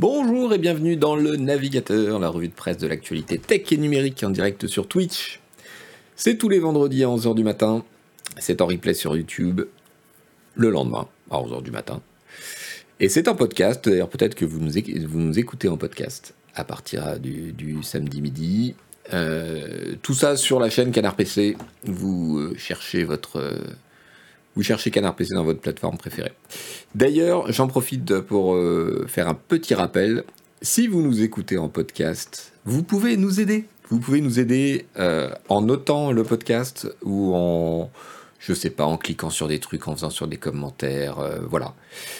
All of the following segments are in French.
Bonjour et bienvenue dans le Navigateur, la revue de presse de l'actualité tech et numérique en direct sur Twitch. C'est tous les vendredis à 11h du matin. C'est en replay sur YouTube le lendemain à 11h du matin. Et c'est en podcast, d'ailleurs peut-être que vous nous, écoutez en podcast à partir du, samedi midi. Euh, tout ça sur la chaîne Canard PC. Vous euh, cherchez votre... Vous cherchez Canard PC dans votre plateforme préférée. D'ailleurs, j'en profite pour euh, faire un petit rappel. Si vous nous écoutez en podcast, vous pouvez nous aider. Vous pouvez nous aider euh, en notant le podcast ou en, je sais pas, en cliquant sur des trucs, en faisant sur des commentaires, euh, voilà.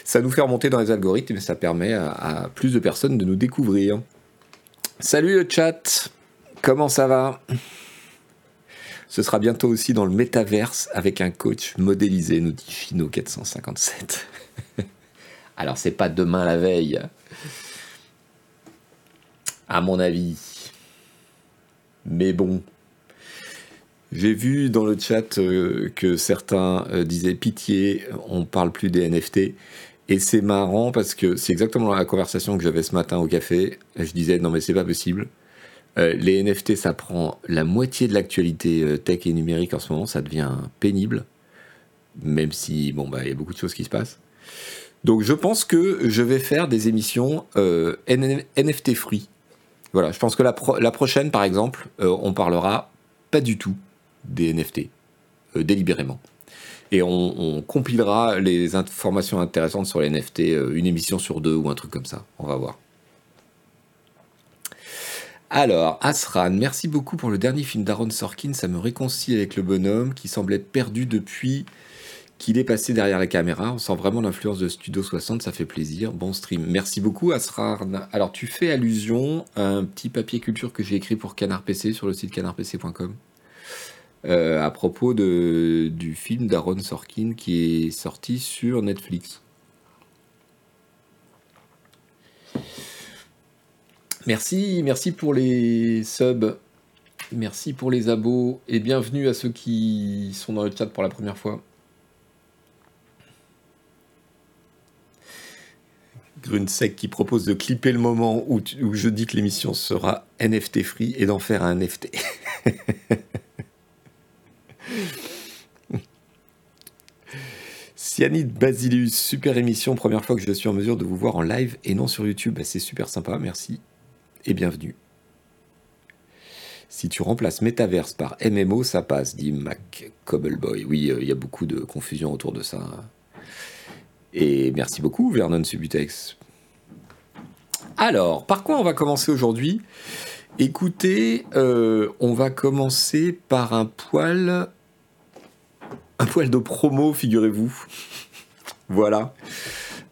Ça nous fait remonter dans les algorithmes et ça permet à, plus de personnes de nous découvrir. Salut le chat, comment ça va? Ce sera bientôt aussi dans le métaverse avec un coach modélisé, nous dit Chino 457. Alors c'est pas demain la veille, à mon avis. Mais bon, j'ai vu dans le chat euh, que certains euh, disaient pitié, on parle plus des NFT. Et c'est marrant parce que c'est exactement la conversation que j'avais ce matin au café. Je disais non mais c'est pas possible. Euh, les NFT, ça prend la moitié de l'actualité euh, tech et numérique en ce moment, ça devient pénible, même si, bon, bah, il y a beaucoup de choses qui se passent. Donc je pense que je vais faire des émissions euh, NFT free. Voilà, je pense que la, prochaine, par exemple, on parlera pas du tout des NFT, délibérément. Et on, compilera les informations intéressantes sur les NFT, une émission sur deux ou un truc comme ça. On va voir. Alors, Asran, merci beaucoup pour le dernier film d'Aaron Sorkin. Ça me réconcilie avec le bonhomme qui semblait perdu depuis qu'il est passé derrière la caméra. On sent vraiment l'influence de Studio 60, ça fait plaisir. Bon stream. Merci beaucoup, Asran. Alors, tu fais allusion à un petit papier culture que j'ai écrit pour Canard PC sur le site canardpc.com. Euh, à propos du film d'Aaron Sorkin qui est sorti sur Netflix. Merci, merci pour les subs, merci pour les abos et bienvenue à ceux qui sont dans le chat pour la première fois. Grunsec qui propose de clipper le moment où, où je dis que l'émission sera NFT free et d'en faire un NFT. Cyanide Basilius, super émission, première fois que je suis en mesure de vous voir en live et non sur YouTube. Bah, c'est super sympa, merci et bienvenue. Si tu remplaces Metaverse par MMO, ça passe, dit Mac Cobbleboy. Oui, euh, il y a beaucoup de confusion autour de ça. Et merci beaucoup, Vernon Subutex. Alors, par quoi on va commencer aujourd'hui? Écoutez, euh, on va commencer par un poil. Un poil de promo, figurez-vous. voilà.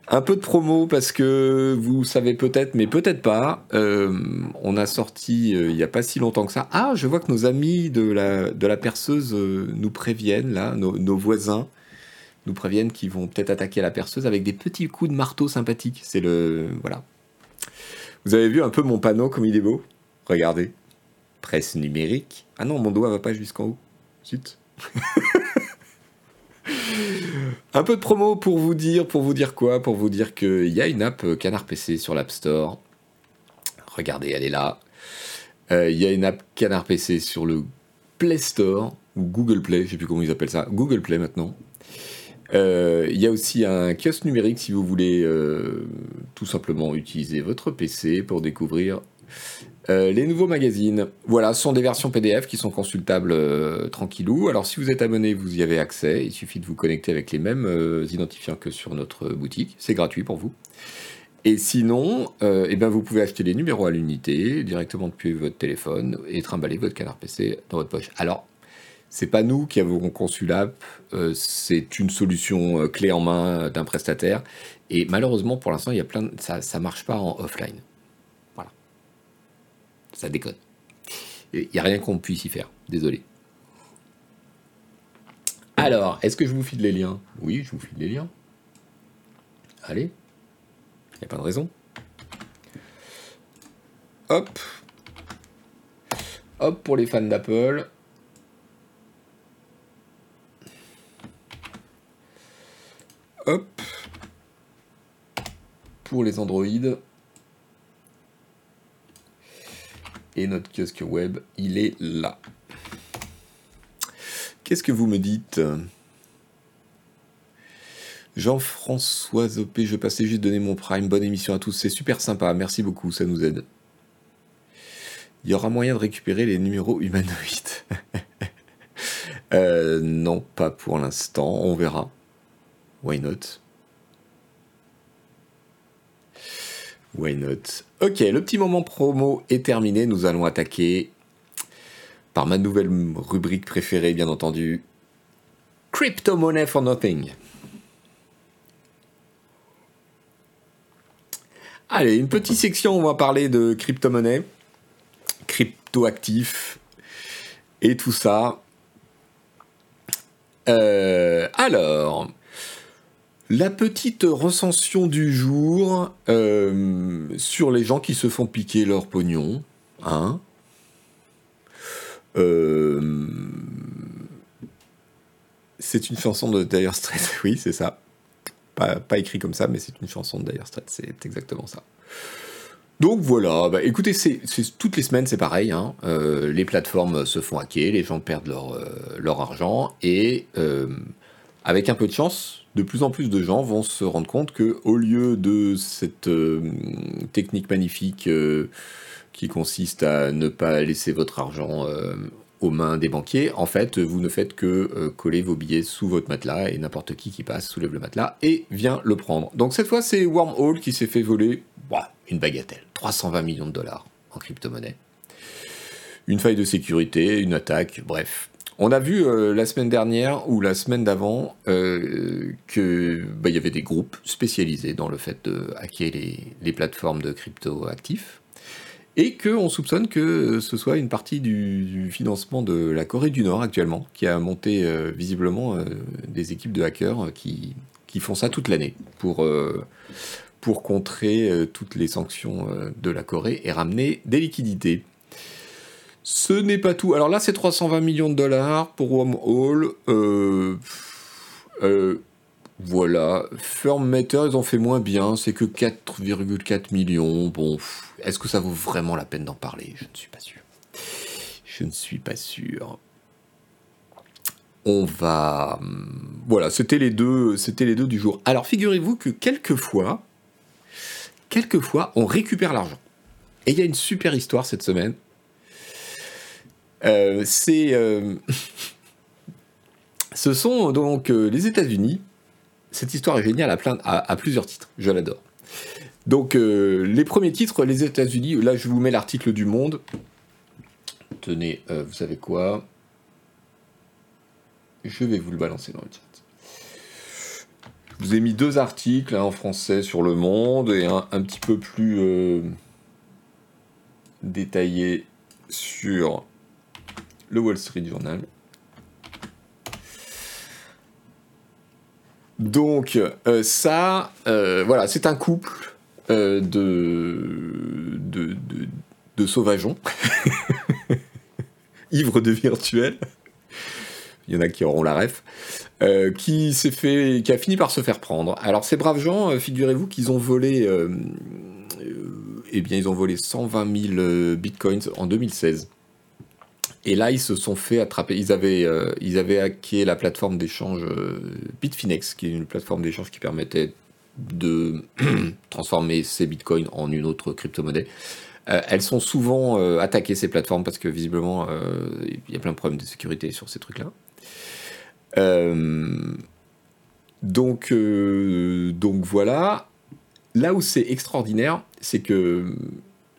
Un peu de promo parce que vous savez peut-être, mais peut-être pas. Euh, on a sorti euh, il n'y a pas si longtemps que ça. Ah, je vois que nos amis de la, de la perceuse euh, nous préviennent, là, nos, voisins nous préviennent qu'ils vont peut-être attaquer la perceuse avec des petits coups de marteau sympathiques. C'est le. Voilà. Vous avez vu un peu mon panneau comme il est beau? Regardez. Presse numérique. Ah non, mon doigt va pas jusqu'en haut. Zut. Un peu de promo pour vous dire, pour vous dire quoi? Pour vous dire qu'il y a une app euh, Canard PC sur l'App Store. Regardez, elle est là. Euh, il y a une app Canard PC sur le Play Store, ou Google Play, je ne sais plus comment ils appellent ça, Google Play maintenant. Euh, il y a aussi un kiosque numérique si vous voulez tout simplement utiliser votre PC pour découvrir euh, les nouveaux magazines, voilà, sont des versions PDF qui sont consultables euh, tranquillou. Alors si vous êtes abonné, vous y avez accès. Il suffit de vous connecter avec les mêmes euh, identifiants que sur notre boutique. C'est gratuit pour vous. Et sinon, eh ben, vous pouvez acheter les numéros à l'unité directement depuis votre téléphone et trimballer votre canard PC dans votre poche. Alors, c'est pas nous qui avons conçu l'app, c'est une solution clé en main d'un prestataire. Et malheureusement, pour l'instant, il y a ça, ça marche pas en offline ça déconne. Il n'y a rien qu'on puisse y faire, désolé. Alors, est-ce que je vous file les liens? Oui, je vous file les liens. Allez, il n'y a pas de raison. Hop. Hop pour les fans d'Apple. Hop. Pour les Android. Et notre kiosque web, il est là. Qu'est-ce que vous me dites Jean-François Zopé, je passais juste donner mon prime. Bonne émission à tous, c'est super sympa. Merci beaucoup, ça nous aide. Il y aura moyen de récupérer les numéros humanoïdes. Euh, non, pas pour l'instant. On verra. Why not Why not Ok, le petit moment promo est terminé. Nous allons attaquer par ma nouvelle rubrique préférée, bien entendu. Crypto Money for Nothing. Allez, une petite section, on va parler de crypto-monnaie, crypto-actifs et tout ça. Euh, alors, la petite recension du jour euh, sur les gens qui se font piquer leur pognon. Hein euh, c'est une chanson de Dire Straits, oui, c'est ça. Pas, écrit comme ça, mais c'est une chanson de Dire Straits, c'est exactement ça. Donc voilà, bah, écoutez, toutes les semaines c'est pareil, hein. euh, les plateformes se font hacker, les gens perdent leur, argent, et avec un peu de chance, de plus en plus de gens vont se rendre compte que au lieu de cette technique magnifique qui consiste à ne pas laisser votre argent aux mains des banquiers, en fait, vous ne faites que coller vos billets sous votre matelas et n'importe qui qui passe soulève le matelas et vient le prendre. Donc cette fois, c'est Wormhole qui s'est fait voler une bagatelle. 320 millions de dollars en crypto-monnaie. Une faille de sécurité, une attaque, bref. On a vu euh, la semaine dernière ou la semaine d'avant euh, qu'il bah, y avait des groupes spécialisés dans le fait de hacker les, plateformes de crypto actifs et qu'on soupçonne que ce soit une partie du, financement de la Corée du Nord actuellement, qui a monté euh, visiblement des équipes de hackers qui, font ça toute l'année pour contrer euh, toutes les sanctions euh, de la Corée et ramener des liquidités. Ce n'est pas tout. Alors là, c'est 320 millions de dollars pour Wormhole. Euh, euh, voilà. Firmmeter, ils ont fait moins bien. C'est que 4,4 millions. Bon, est-ce que ça vaut vraiment la peine d'en parler? Je ne suis pas sûr. Je ne suis pas sûr. On va. Hum, voilà, c'était les deux, c'était les deux du jour. Alors, figurez-vous que quelquefois, quelquefois, on récupère l'argent. Et il y a une super histoire cette semaine. Euh. Euh, ce sont donc euh, les États-Unis. Cette histoire est géniale à, plusieurs titres. Je l'adore. Donc, les premiers titres, les États-Unis. Là, je vous mets l'article du Monde. Tenez, vous savez quoi? Je vais vous le balancer dans le chat. Je vous ai mis deux articles en français sur Le Monde et un, un petit peu plus détaillé sur le Wall Street Journal. Donc euh, ça, euh, voilà, c'est un couple de, de, de, sauvageons, ivres de virtuel. Il y en a qui auront la ref. Euh, qui fait, qui a fini par se faire prendre. Alors ces braves gens, euh, figurez-vous qu'ils ont volé, euh, eh bien ils ont volé 120 000 bitcoins en 2016. Et là, ils se sont fait attraper. Ils avaient, ils avaient hacké la plateforme d'échange Bitfinex, qui est une plateforme d'échange qui permettait de transformer ces bitcoins en une autre crypto-monnaie. elles sont souvent attaquées, ces plateformes, parce que visiblement, il y a plein de problèmes de sécurité sur ces trucs-là. Euh, donc, euh, donc voilà. Là où c'est extraordinaire, c'est que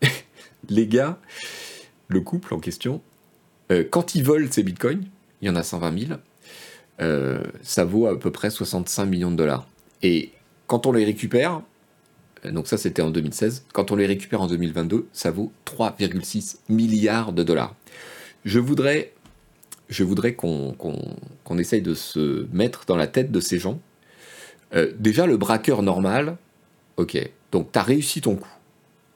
les gars, le couple en question, euh, quand ils volent ces bitcoins, il y en a 120 000, ça vaut à peu près 65 millions de dollars. Et quand on les récupère, donc ça c'était en 2016, quand on les récupère en 2022, ça vaut 3,6 milliards de dollars. Je voudrais qu'on essaye de se mettre dans la tête de ces gens. Euh, déjà, le braqueur normal, ok, donc tu as réussi ton coup.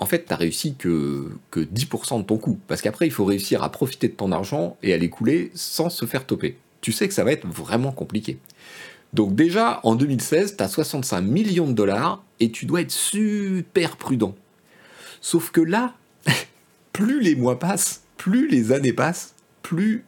En fait, tu réussi que, que 10% de ton coup. Parce qu'après, il faut réussir à profiter de ton argent et à l'écouler sans se faire toper. Tu sais que ça va être vraiment compliqué. Donc déjà, en 2016, tu as 65 millions de dollars et tu dois être super prudent. Sauf que là, plus les mois passent, plus les années passent, plus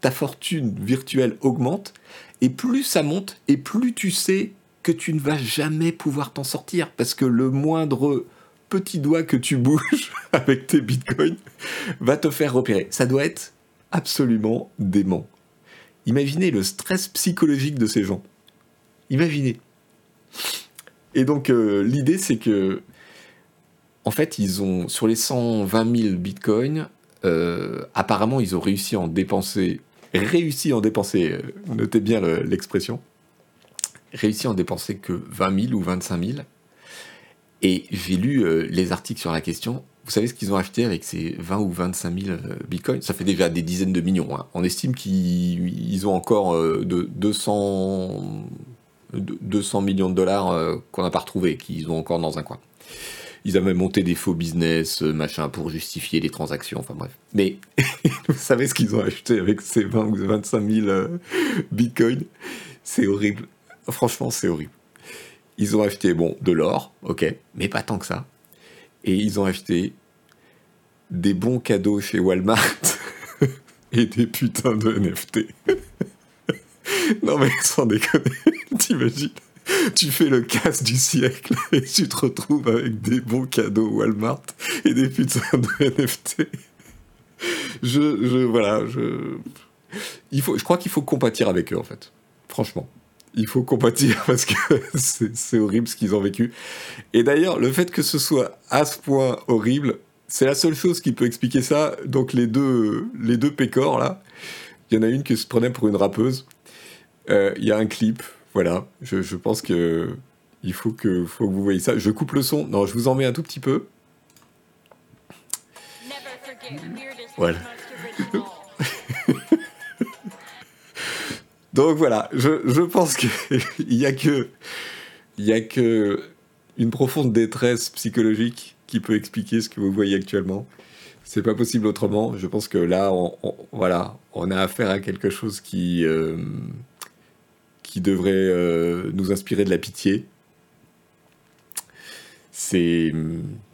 ta fortune virtuelle augmente, et plus ça monte, et plus tu sais que tu ne vas jamais pouvoir t'en sortir, parce que le moindre petit doigt que tu bouges avec tes bitcoins va te faire repérer. Ça doit être absolument dément. Imaginez le stress psychologique de ces gens. Imaginez. Et donc euh, l'idée c'est que en fait ils ont sur les 120 000 bitcoins euh, apparemment ils ont réussi à en dépenser réussi à en dépenser euh, notez bien l'expression réussi à en dépenser que 20 000 ou 25 000 et j'ai lu les articles sur la question vous savez ce qu'ils ont acheté avec ces 20 ou 25 000 bitcoins? Ça fait déjà des dizaines de millions. Hein. On estime qu'ils ont encore de 200, 200 millions de dollars euh, qu'on n'a pas retrouvé, qu'ils ont encore dans un coin. Ils avaient monté des faux business, euh, machin, pour justifier les transactions, enfin bref. Mais vous savez ce qu'ils ont acheté avec ces 20 ou 25 000 euh, bitcoins? C'est horrible. Franchement, c'est horrible. Ils ont acheté, bon, de l'or, ok, mais pas tant que ça. Et ils ont acheté des bons cadeaux chez Walmart et des putains de NFT. non mais sans déconner, t'imagines tu fais le casse du siècle et tu te retrouves avec des bons cadeaux Walmart et des putains de NFT. Je, je, voilà, je, il faut, je crois qu'il faut compatir avec eux en fait. Franchement, il faut compatir parce que c'est horrible ce qu'ils ont vécu. Et d'ailleurs, le fait que ce soit à ce point horrible, c'est la seule chose qui peut expliquer ça. Donc les deux, les deux pécores là, il y en a une qui se prenait pour une rappeuse euh, il y a un clip, voilà. Je, pense que il faut que, faut que vous voyez ça. Je coupe le son. Non, je vous en mets un tout petit peu. Voilà. Donc voilà, je, pense qu'il n'y a que, il y a que une profonde détresse psychologique qui peut expliquer ce que vous voyez actuellement. C'est pas possible autrement. Je pense que là, on, voilà, on a affaire à quelque chose qui, euh, qui devrait euh, nous inspirer de la pitié. C'est,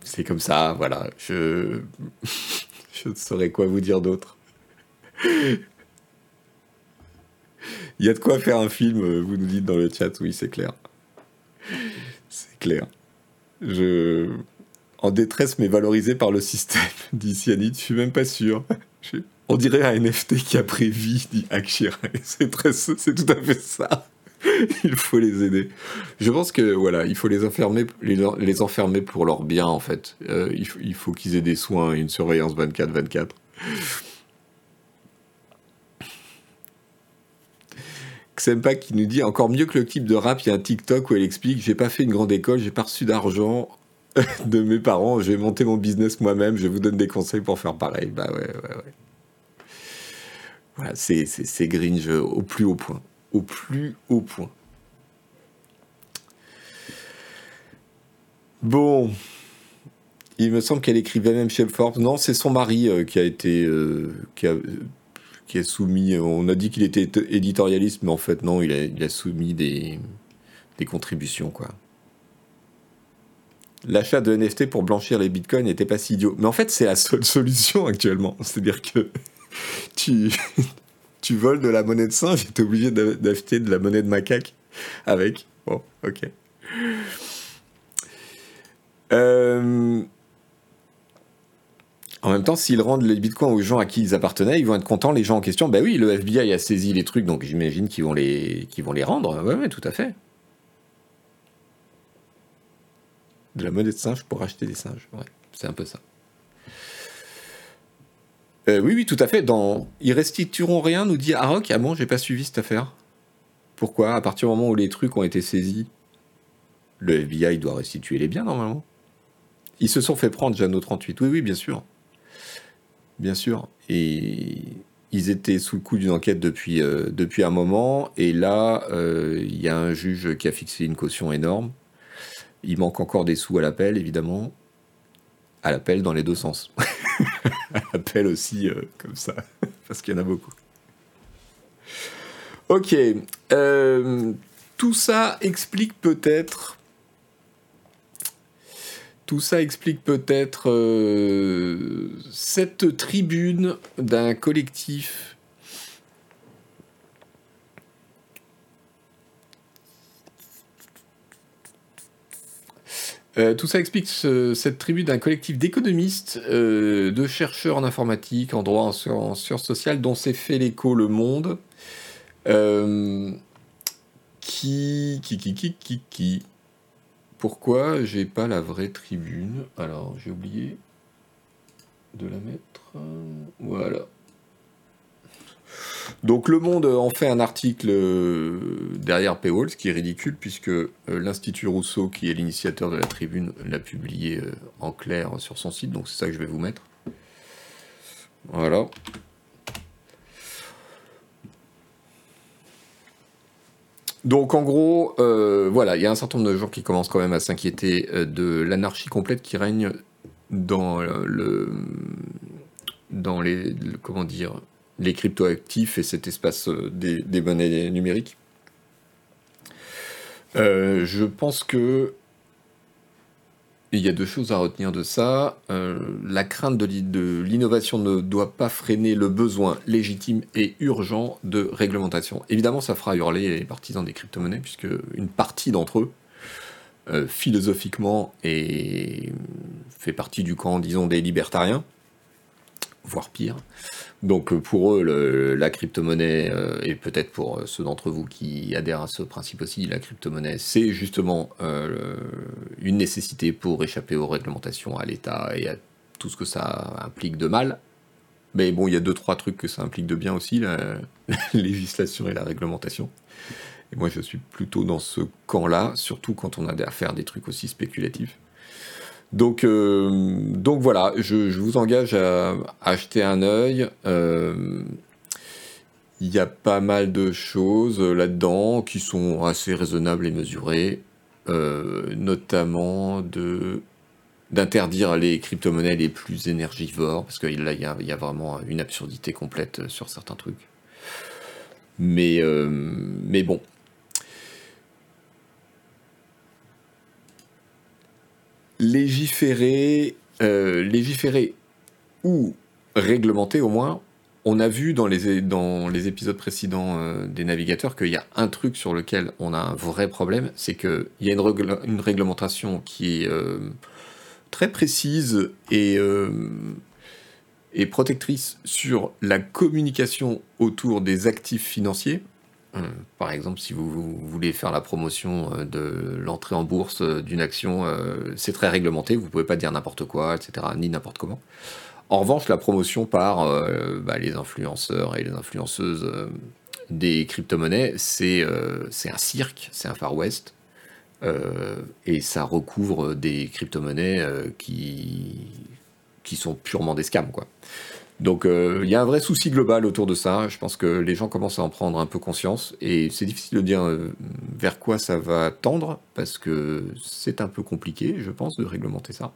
c'est comme ça, voilà. Je, je ne saurais quoi vous dire d'autre. Il y a de quoi faire un film, vous nous dites dans le chat, oui, c'est clair. C'est clair. Je. En détresse, mais valorisé par le système, dit Cyanide, je suis même pas sûr. On dirait un NFT qui a pris dit Akshira. C'est très, tout à fait ça. il faut les aider. Je pense que voilà, il faut les enfermer, les, enfermer pour leur bien en fait. Euh, il, faut qu'ils aient des soins et une surveillance 24-24. Xempa qui nous dit encore mieux que le clip de rap, il y a un TikTok où elle explique j'ai pas fait une grande école, j'ai pas reçu d'argent de mes parents, j'ai monté mon business moi-même, je vous donne des conseils pour faire pareil. Bah ouais, ouais, ouais. Voilà, c'est, c'est, Gringe au plus haut point au plus haut point. Bon, il me semble qu'elle écrivait même chez Forbes. Non, c'est son mari euh, qui a été euh, qui, a, qui, soumis. On a dit qu'il était éditorialiste, mais en fait non, il a, soumis des, contributions quoi. L'achat de NFT pour blanchir les bitcoins n'était pas si idiot. Mais en fait, c'est la seule solution actuellement. C'est-à-dire que tu, tu voles de la monnaie de singe et obligé d'acheter de la monnaie de macaque avec. Bon, ok. Euh, en même temps, s'ils rendent les bitcoins aux gens à qui ils appartenaient, ils vont être contents, les gens en question. Ben oui, le FBI a saisi les trucs, donc j'imagine qu'ils vont, les... rendre. Ouais, ouais, tout à fait. De la monnaie de singe pour acheter des singes. C'est un peu ça. Euh, oui, oui, tout à fait. Dans Ils restitueront rien, nous dit Arok. Ah bon, j'ai pas suivi cette affaire. Pourquoi? À partir du moment où les trucs ont été saisis, le FBI doit restituer les biens normalement. Ils se sont fait prendre Jano 38. Oui, oui, bien sûr. Bien sûr. Et ils étaient sous le coup d'une enquête depuis, euh, depuis un moment. Et là, euh, il y a un juge qui a fixé une caution énorme. Il manque encore des sous à l'appel, évidemment. À l'appel dans les deux sens. appelle aussi euh, comme ça, parce qu'il y en a beaucoup. Ok, tout ça explique peut-être Tout ça explique peut-être euh, cette tribune d'un collectif Euh, tout ça explique ce- cette tribu d'un collectif d'économistes, euh, de chercheurs en informatique, en droit, en, sci- en sciences sociales, dont s'est fait l'écho Le Monde, qui, qui, qui, qui. Pourquoi j'ai pas la vraie tribune Alors, j'ai oublié de la mettre. Voilà. Donc Le Monde en fait un article euh, derrière Paywall, ce qui est ridicule puisque euh, l'Institut Rousseau, qui est l'initiateur de la tribune, l'a publié euh, en clair sur son site, donc c'est ça que je vais vous mettre. Voilà. Donc en gros, euh, voilà, il y a un certain nombre de gens qui commencent quand même à s'inquiéter euh, de l'anarchie complète qui règne dans euh, les, le- comment dire, les cryptoactifs et cet espace des, monnaies numériques. Je pense que il y a deux choses à retenir de ça. Euh, la crainte de l'i- de l'innovation ne doit pas freiner le besoin légitime et urgent de réglementation. Évidemment, ça fera hurler les partisans des crypto-monnaies, puisque une partie d'entre eux, euh, philosophiquement, fait partie du camp, disons, des libertariens, voire pire. Donc euh, pour eux, la crypto-monnaie, euh, et peut-être pour euh, ceux d'entre vous qui adhèrent à ce principe aussi, la crypto-monnaie, c'est justement une nécessité pour échapper aux réglementations, à l'État et à tout ce que ça implique de mal. Mais bon, il y a deux, trois trucs que ça implique de bien aussi, la, la législation et la réglementation. Et moi, je suis plutôt dans ce camp-là, surtout quand on a à faire des trucs aussi spéculatifs. Donc, euh, donc voilà, je, vous engage à, acheter un œil. Euh, Il y a pas mal de choses là-dedans qui sont assez raisonnables et mesurées, euh, notamment d'interdire les crypto-monnaies les plus énergivores, parce que là, il y a, vraiment une absurdité complète sur certains trucs. Mais bon, légiférer, euh, légiférer ou réglementer au moins, on a vu dans les, dans les épisodes précédents euh, des navigateurs qu'il y a un truc sur lequel on a un vrai problème, c'est qu'il y a une, régl- une réglementation qui est euh, très précise et protectrice sur la communication autour des actifs financiers. Euh, Par exemple, si vous, voulez faire la promotion euh, de l'entrée en bourse euh, d'une action, c'est très réglementé, vous pouvez pas dire n'importe quoi, etc., ni n'importe comment. En revanche, la promotion par bah, les influenceurs et les influenceuses des crypto-monnaies, c'est un cirque, c'est un Far West, et ça recouvre des crypto-monnaies qui, qui sont purement des scams, quoi. Donc euh, il y a un vrai souci global autour de ça. Je pense que les gens commencent à en prendre un peu conscience et c'est difficile de dire euh, vers quoi ça va tendre parce que c'est un peu compliqué, je pense, de réglementer ça.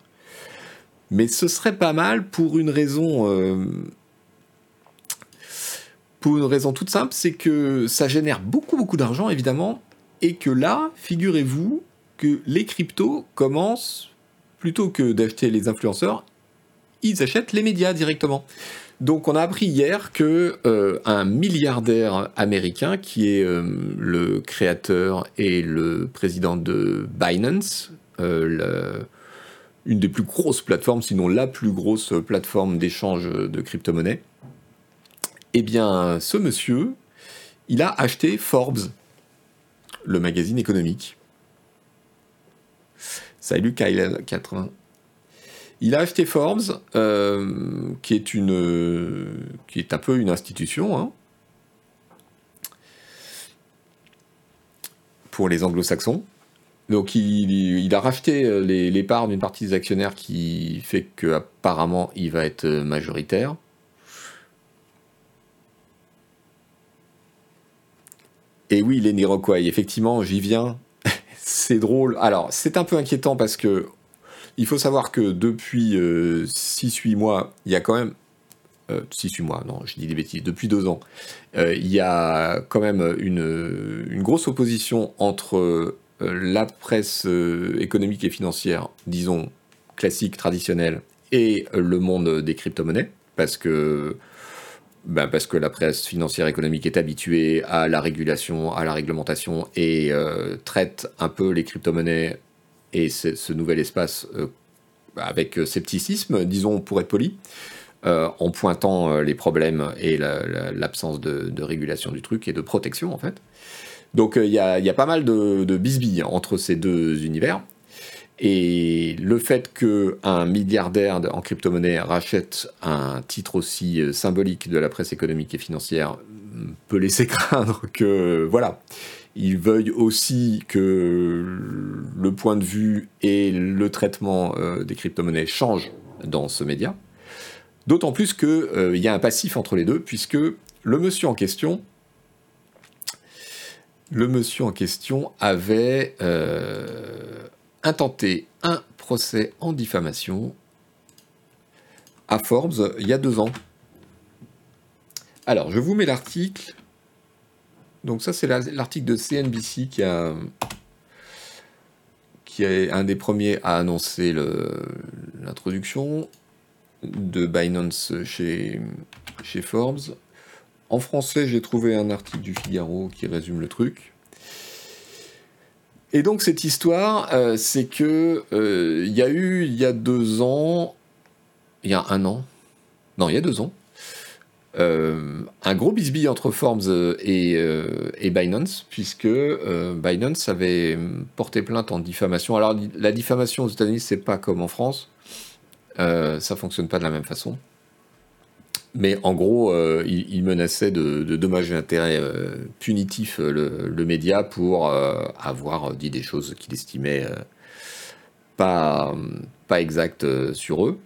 Mais ce serait pas mal pour une raison, euh, pour une raison toute simple, c'est que ça génère beaucoup beaucoup d'argent évidemment et que là, figurez-vous que les cryptos commencent plutôt que d'acheter les influenceurs, ils achètent les médias directement. Donc on a appris hier que euh, un milliardaire américain qui est euh, le créateur et le président de Binance, euh, une des plus grosses plateformes, sinon la plus grosse plateforme d'échange de crypto-monnaies, eh bien ce monsieur, il a acheté Forbes, le magazine économique. Salut Kyle80. Il a acheté Forbes, euh, qui est un peu une institution hein, pour les Anglo-Saxons. Donc il, a racheté euh, les, parts d'une partie des actionnaires qui fait qu'apparemment il va être euh, majoritaire. Et oui, les Iroquois, effectivement, j'y viens. c'est drôle. Alors, c'est un peu inquiétant parce que il faut savoir que depuis 6-8 mois, il y a quand même. 6-8 mois, non, je dis des bêtises, depuis deux ans, euh, il y a quand même une, grosse opposition entre euh, la presse euh, économique et financière, disons, classique, traditionnel, et le monde des crypto-monnaies, parce que, ben parce que la presse financière économique est habituée à la régulation, à la réglementation, et euh, traite un peu les crypto-monnaies et ce nouvel espace euh, avec scepticisme, disons pour être poli. Euh, en pointant les problèmes et l'absence de, régulation du truc et de protection en fait. Donc il y, a, pas mal de, de bisbilles entre ces deux univers. Et le fait qu'un milliardaire en crypto-monnaie rachète un titre aussi euh, symbolique de la presse économique et financière mm, peut laisser craindre que, voilà, il veuille aussi que le point de vue et le traitement euh, des crypto-monnaies changent dans ce média. D'autant plus qu'il euh, y a un passif entre les deux, puisque le monsieur en question, le monsieur en question avait intenté un procès en diffamation à Forbes il y a deux ans. Alors, je vous mets l'article. Donc ça, c'est l'article de CNBC qui est un des premiers à annoncer l'introduction de Binance chez, chez Forbes. En français, j'ai trouvé un article du Figaro qui résume le truc. Et donc cette histoire, euh, c'est que euh, il y a eu il y a deux ans, il y a un an, non il y a deux ans, euh, un gros bisbille entre Forbes et, et Binance, puisque Binance avait porté plainte en diffamation. Alors la diffamation aux États-Unis, c'est pas comme en France, ça fonctionne pas de la même façon. Mais en gros, euh, il, menaçait de, dommages et intérêts euh, punitifs euh, le, média pour avoir dit des choses qu'il estimait pas, pas exactes sur eux.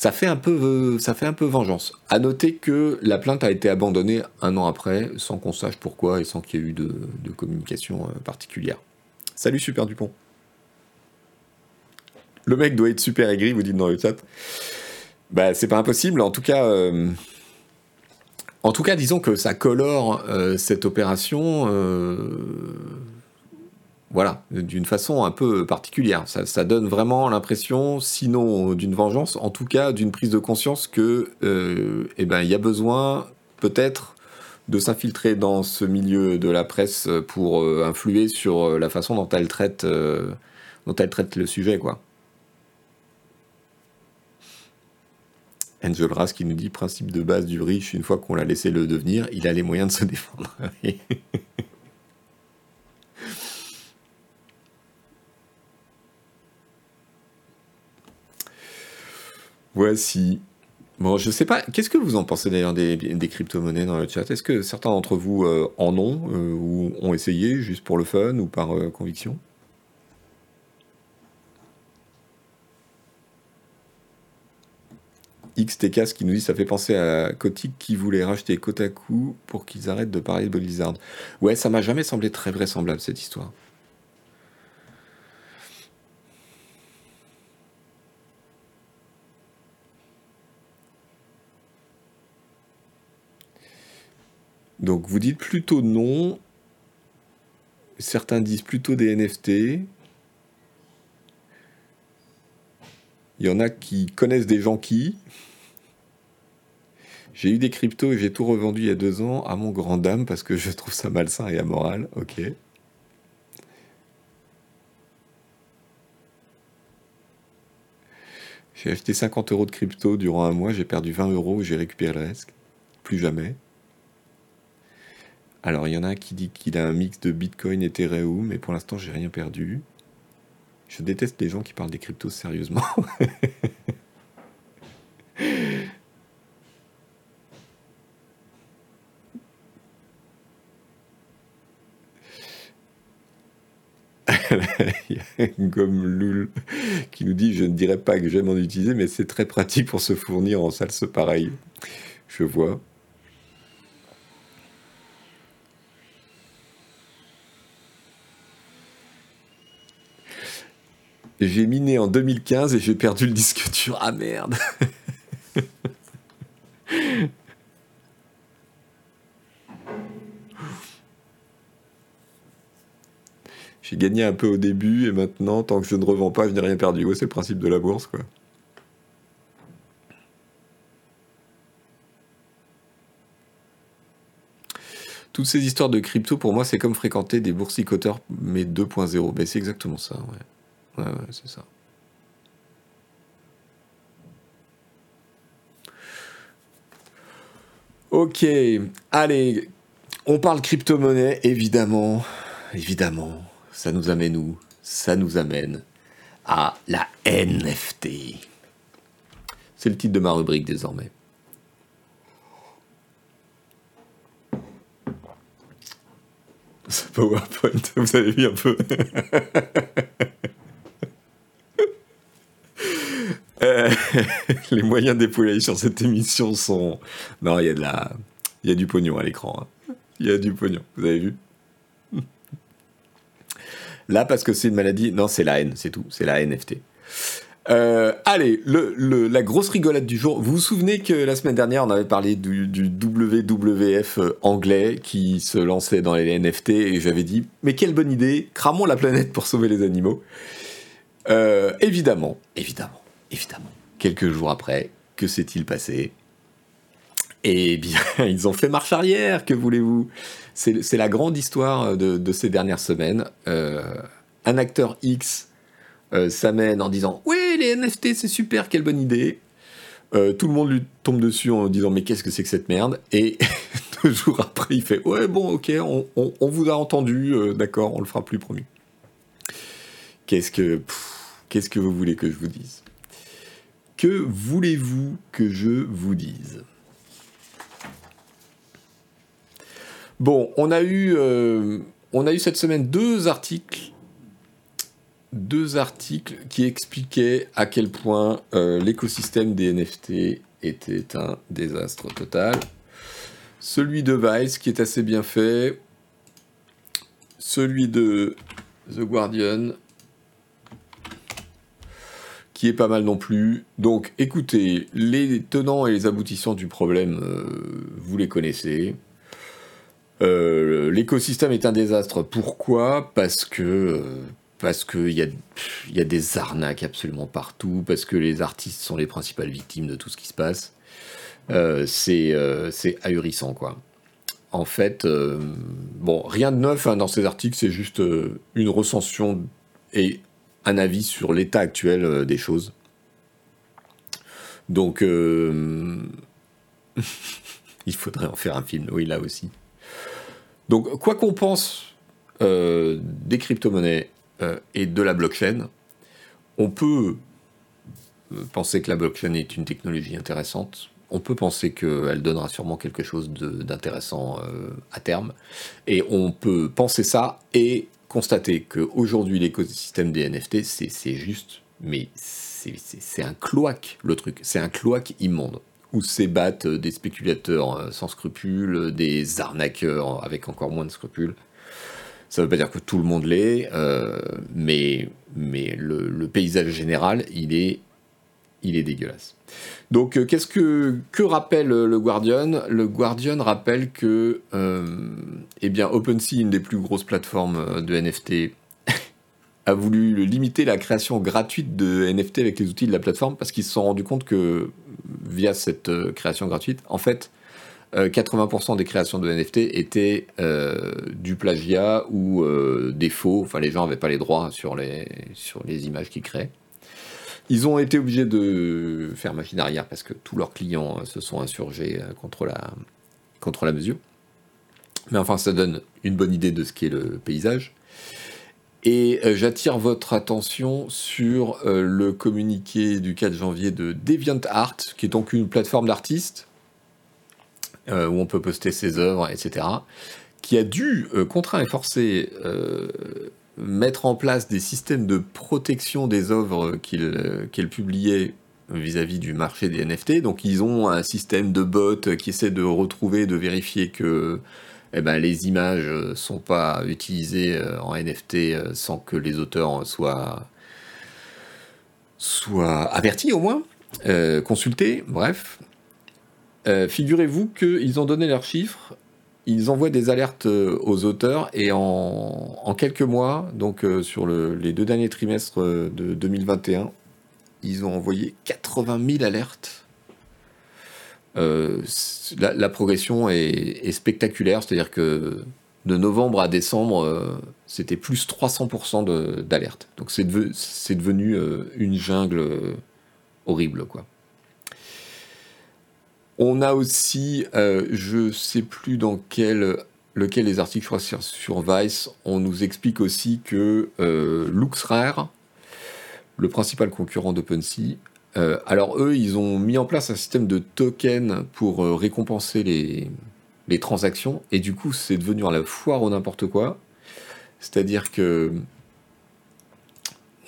Ça fait, un peu, ça fait un peu vengeance. À noter que la plainte a été abandonnée un an après, sans qu'on sache pourquoi et sans qu'il y ait eu de, communication particulière. Salut Super Dupont. Le mec doit être super aigri, vous dites dans le chat. Bah, c'est pas impossible. En tout cas, euh, en tout cas, disons que ça colore euh, cette opération, euh, voilà, d'une façon un peu particulière. Ça, donne vraiment l'impression, sinon d'une vengeance, en tout cas d'une prise de conscience que, eh ben, il y a besoin peut-être de s'infiltrer dans ce milieu de la presse pour influer sur la façon dont elle traite, dont elle traite le sujet, quoi. Angel qui nous dit principe de base du riche, une fois qu'on l'a laissé le devenir, il a les moyens de se défendre. Voici. Bon, je sais pas. Qu'est-ce que vous en pensez d'ailleurs des, crypto-monnaies dans le chat? Est-ce que certains d'entre vous euh, en ont euh, ou ont essayé juste pour le fun ou par euh, conviction? XTK qui nous dit ça fait penser à Kotick qui voulait racheter Kotaku pour qu'ils arrêtent de parler de Blizzard. Ouais, ça m'a jamais semblé très vraisemblable cette histoire. Donc vous dites plutôt non. Certains disent plutôt des NFT. Il y en a qui connaissent des gens qui. J'ai eu des cryptos et j'ai tout revendu il y a deux ans à mon grand dame parce que je trouve ça malsain et amoral. Ok. J'ai acheté 50 euros de crypto durant un mois, j'ai perdu 20 euros, j'ai récupéré le reste. Plus jamais. Alors il y en a qui dit qu'il a un mix de Bitcoin et Ethereum, mais pour l'instant j'ai rien perdu. Je déteste les gens qui parlent des cryptos sérieusement. Il y a Gomme Loul qui nous dit Je ne dirais pas que j'aime en utiliser, mais c'est très pratique pour se fournir en salse pareil. Je vois. J'ai miné en 2015 et j'ai perdu le disque dur. Ah merde J'ai gagné un peu au début et maintenant, tant que je ne revends pas, je n'ai rien perdu. C'est le principe de la bourse, quoi. Toutes ces histoires de crypto, pour moi, c'est comme fréquenter des boursicoteurs, mais 2.0. Ben, c'est exactement ça, ouais. C'est ça. Ok, allez, on parle crypto-monnaie, évidemment, évidemment, ça nous amène où? Ça nous amène à la NFT. C'est le titre de ma rubrique désormais. C'est PowerPoint, vous avez vu un peu? Euh, les moyens d'épauler sur cette émission sont. Non, il y a de. Il y a du pognon à l'écran. hein. Il y a du pognon, vous avez vu? Là, parce que c'est une maladie. Non, c'est la haine, c'est tout. C'est la NFT. Euh, allez, le, le- la grosse rigolade du jour. Vous vous souvenez que la semaine dernière, on avait parlé du, WWF euh, anglais qui se lançait dans les NFT et j'avais dit, mais quelle bonne idée, cramons la planète pour sauver les animaux. Évidemment, évidemment, évidemment. Quelques jours après, que s'est-il passé? Eh bien, ils ont fait marche arrière, que voulez-vous? C'est la grande histoire de, ces dernières semaines. Euh, un acteur X euh, s'amène en disant Oui, les NFT, c'est super, quelle bonne idée. Euh, tout le monde lui tombe dessus en disant Mais qu'est-ce que c'est que cette merde? Et deux jours après, il fait Ouais, bon, ok, on, vous a entendu, d'accord, on le fera plus, promis. Qu'est-ce que vous voulez que je vous dise? Que voulez-vous que je vous dise? Bon, on a eu, euh, on a eu cette semaine deux articles, deux articles qui expliquaient à quel point euh, l'écosystème des NFT était un désastre total. Celui de Vice qui est assez bien fait, celui de The Guardian qui est pas mal non plus. Donc écoutez, les tenants et les aboutissants du problème, euh, vous les connaissez. Euh, L'écosystème est un désastre. Pourquoi? Parce que euh, parce qu'il y a, y a des arnaques absolument partout, parce que les artistes sont les principales victimes de tout ce qui se passe. C'est ahurissant, quoi. En fait, bon, rien de neuf hein, dans ces articles, c'est juste une recension et un avis sur l'état actuel euh, des choses. Donc, euh, il faudrait en faire un film, oui, là aussi. Donc, quoi qu'on pense euh, des crypto-monnaies et de la blockchain, on peut penser que la blockchain est une technologie intéressante. On peut penser qu'elle donnera sûrement quelque chose d'intéressant à terme. Et on peut penser ça et constater qu'aujourd'hui, l'écosystème des NFT, c'est juste, mais c'est un cloaque, le truc. C'est un cloaque immonde où s'ébattent euh, des spéculateurs euh, sans scrupules, euh, des arnaqueurs avec encore moins de scrupules. Ça ne veut pas dire que tout le monde l'est, euh, mais, mais le, le paysage général, il est, il est dégueulasse. Donc, euh, qu'est-ce que, rappelle euh, le Guardian? Le Guardian rappelle que, euh, eh bien, OpenSea, une des plus grosses plateformes de NFT, a voulu limiter la création gratuite de NFT avec les outils de la plateforme parce qu'ils se sont rendus compte que via cette création gratuite, en fait, euh, 80% des créations de NFT étaient du plagiat ou des faux. Enfin, les gens n'avaient pas les droits sur les, sur les images qu'ils créaient. Ils ont été obligés de faire machine arrière parce que tous leurs clients euh, se sont insurgés euh, contre la, contre la mesure. Mais enfin, ça donne une bonne idée de ce qu'est le paysage. Et euh, j'attire votre attention sur le communiqué du 4 janvier de DeviantArt, qui est donc une plateforme d'artistes où on peut poster ses œuvres, etc., qui a dû, contraint et forcé, euh, mettre en place des systèmes de protection des œuvres qu'il qu'elle publiait vis-à-vis du marché des NFT. Donc ils ont un système de bots qui essaie de retrouver, de vérifier que eh ben, les images ne sont pas utilisées euh, en NFT euh, sans que les auteurs soient, soient avertis au moins, euh, consultés, bref. Figurez-vous qu'ils ont donné leurs chiffres. Ils envoient des alertes aux auteurs et en, quelques mois, donc sur les deux derniers trimestres de 2021, ils ont envoyé 80 000 alertes. La, progression est, spectaculaire, c'est-à-dire que de novembre à décembre, c'était plus 300% d'alertes. Donc c'est devenu une jungle horrible, quoi. On a aussi, euh, je sais plus dans quel, lequel les articles, je crois sur, Vice, on nous explique aussi que euh, LuxRare, le principal concurrent d'OpenSea, euh, alors eux, ils ont mis en place un système de token pour euh, récompenser les, les transactions, et du coup, c'est devenu à la foire ou n'importe quoi. C'est-à-dire que...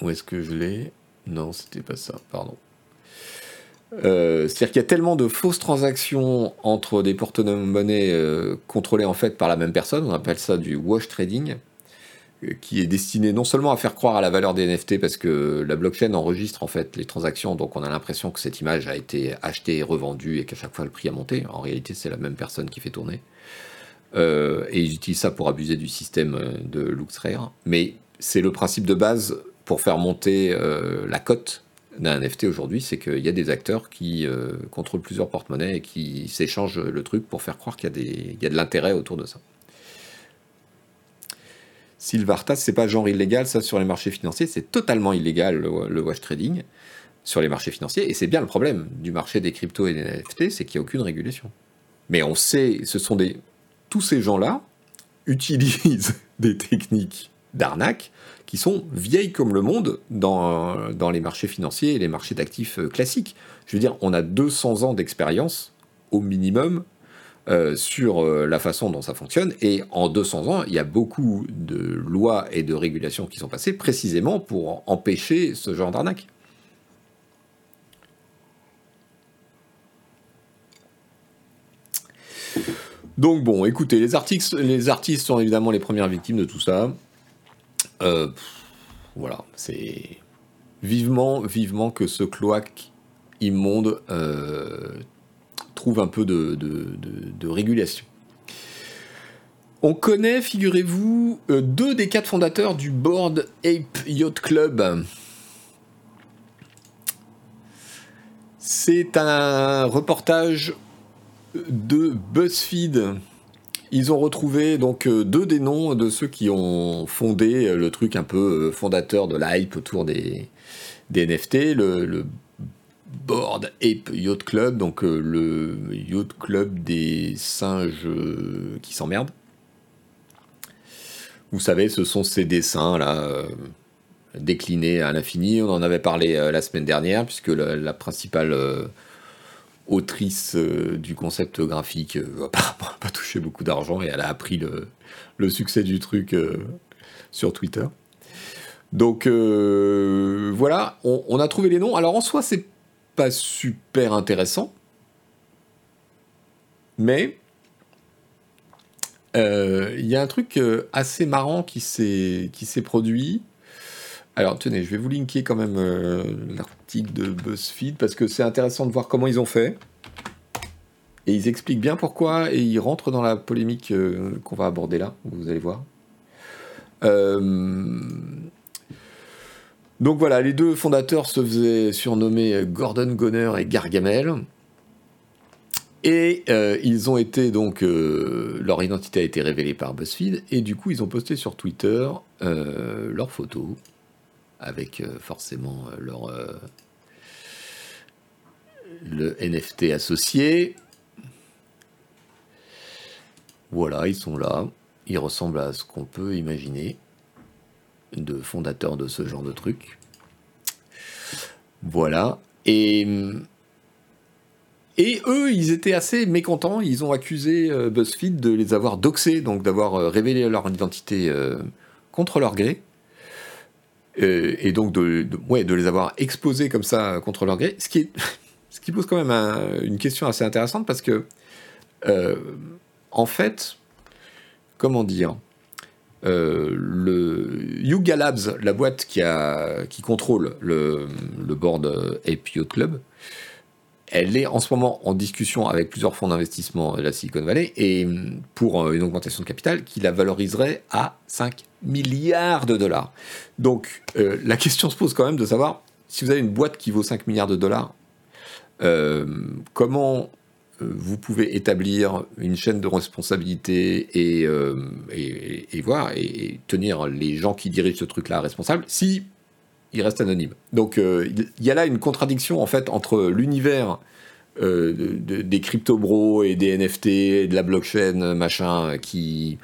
Où est-ce que je l'ai? Non, c'était pas ça, pardon. Euh, c'est-à-dire qu'il y a tellement de fausses transactions entre des porte-monnaies euh, contrôlées en fait par la même personne, on appelle ça du wash trading, euh, qui est destiné non seulement à faire croire à la valeur des NFT parce que la blockchain enregistre en fait les transactions, donc on a l'impression que cette image a été achetée et revendue et qu'à chaque fois le prix a monté. En réalité, c'est la même personne qui fait tourner. et ils utilisent ça pour abuser du système de LuxRare. Mais c'est le principe de base pour faire monter la cote d'un NFT aujourd'hui, c'est qu'il y a des acteurs qui euh, contrôlent plusieurs porte-monnaies et qui s'échangent le truc pour faire croire qu'il y, a de l'intérêt autour de ça. Silvartas, c'est pas genre illégal, ça sur les marchés financiers, c'est totalement illégal le, wash trading sur les marchés financiers, et c'est bien le problème du marché des cryptos et des NFT, c'est qu'il n'y a aucune régulation. Mais on sait, ce sont des. Tous ces gens-là utilisent des techniques d'arnaque qui sont vieilles comme le monde dans, dans les marchés financiers et les marchés d'actifs euh, classiques. Je veux dire, on a 200 ans d'expérience au minimum euh, sur euh, la façon dont ça fonctionne. Et en 200 ans, il y a beaucoup de lois et de régulations qui sont passées précisément pour empêcher ce genre d'arnaque. Donc bon, écoutez, les artistes, les artistes sont évidemment les premières victimes de tout ça. Euh, voilà, c'est vivement, vivement que ce cloaque immonde euh, trouve un peu de, régulation. On connaît, figurez-vous, euh, deux des quatre fondateurs du Board Ape Yacht Club. C'est un reportage de BuzzFeed ils ont retrouvé donc euh, deux des noms de ceux qui ont fondé euh, le truc un peu euh, fondateur de la hype autour des, NFT, le, Board Ape Yacht Club, donc le Yacht Club des singes qui s'emmerdent. Vous savez, ce sont ces dessins là déclinés à l'infini. On en avait parlé la semaine dernière puisque la principale autrice euh, du concept graphique, euh, pas touché beaucoup d'argent et elle a appris le, succès du truc euh, sur Twitter. Donc voilà, on, a trouvé les noms. Alors en soi, c'est pas super intéressant, mais il y a un truc assez marrant qui s'est produit. Alors tenez, je vais vous linker quand même euh, l'article de BuzzFeed parce que c'est intéressant de voir comment ils ont fait. Et ils expliquent bien pourquoi et ils rentrent dans la polémique euh, qu'on va aborder là, vous allez voir. Euh, donc voilà, les deux fondateurs se faisaient surnommer Gordon Goner et Gargamel. Et ils ont été donc leur identité a été révélée par BuzzFeed et du coup ils ont posté sur Twitter leurs photos avec euh, forcément euh, leur euh, le NFT associé. Voilà, ils sont là. Ils ressemblent à ce qu'on peut imaginer de fondateurs de ce genre de truc. Voilà. Et, et eux, ils étaient assez mécontents. Ils ont accusé BuzzFeed de les avoir doxés, donc d'avoir révélé leur identité contre leur gré. Euh, et donc de, ouais, de les avoir exposés comme ça contre leur gré, ce qui, ce qui pose quand même une question assez intéressante parce que, euh, en fait, comment dire, euh, le Yuga Labs, la boîte qui, a, qui contrôle le, le board Ape Club, elle est en ce moment en discussion avec plusieurs fonds d'investissement de la Silicon Valley et pour une augmentation de capital qui la valoriserait à 5 milliards de dollars. Donc la question se pose quand même de savoir si vous avez une boîte qui vaut 5 milliards de dollars, comment vous pouvez établir une chaîne de responsabilité et, et, voir et, tenir les gens qui dirigent ce truc-là responsables si il reste anonyme. Donc euh, il y a là une contradiction en fait entre l'univers euh, des crypto-bros et des NFT et de la blockchain machin qui,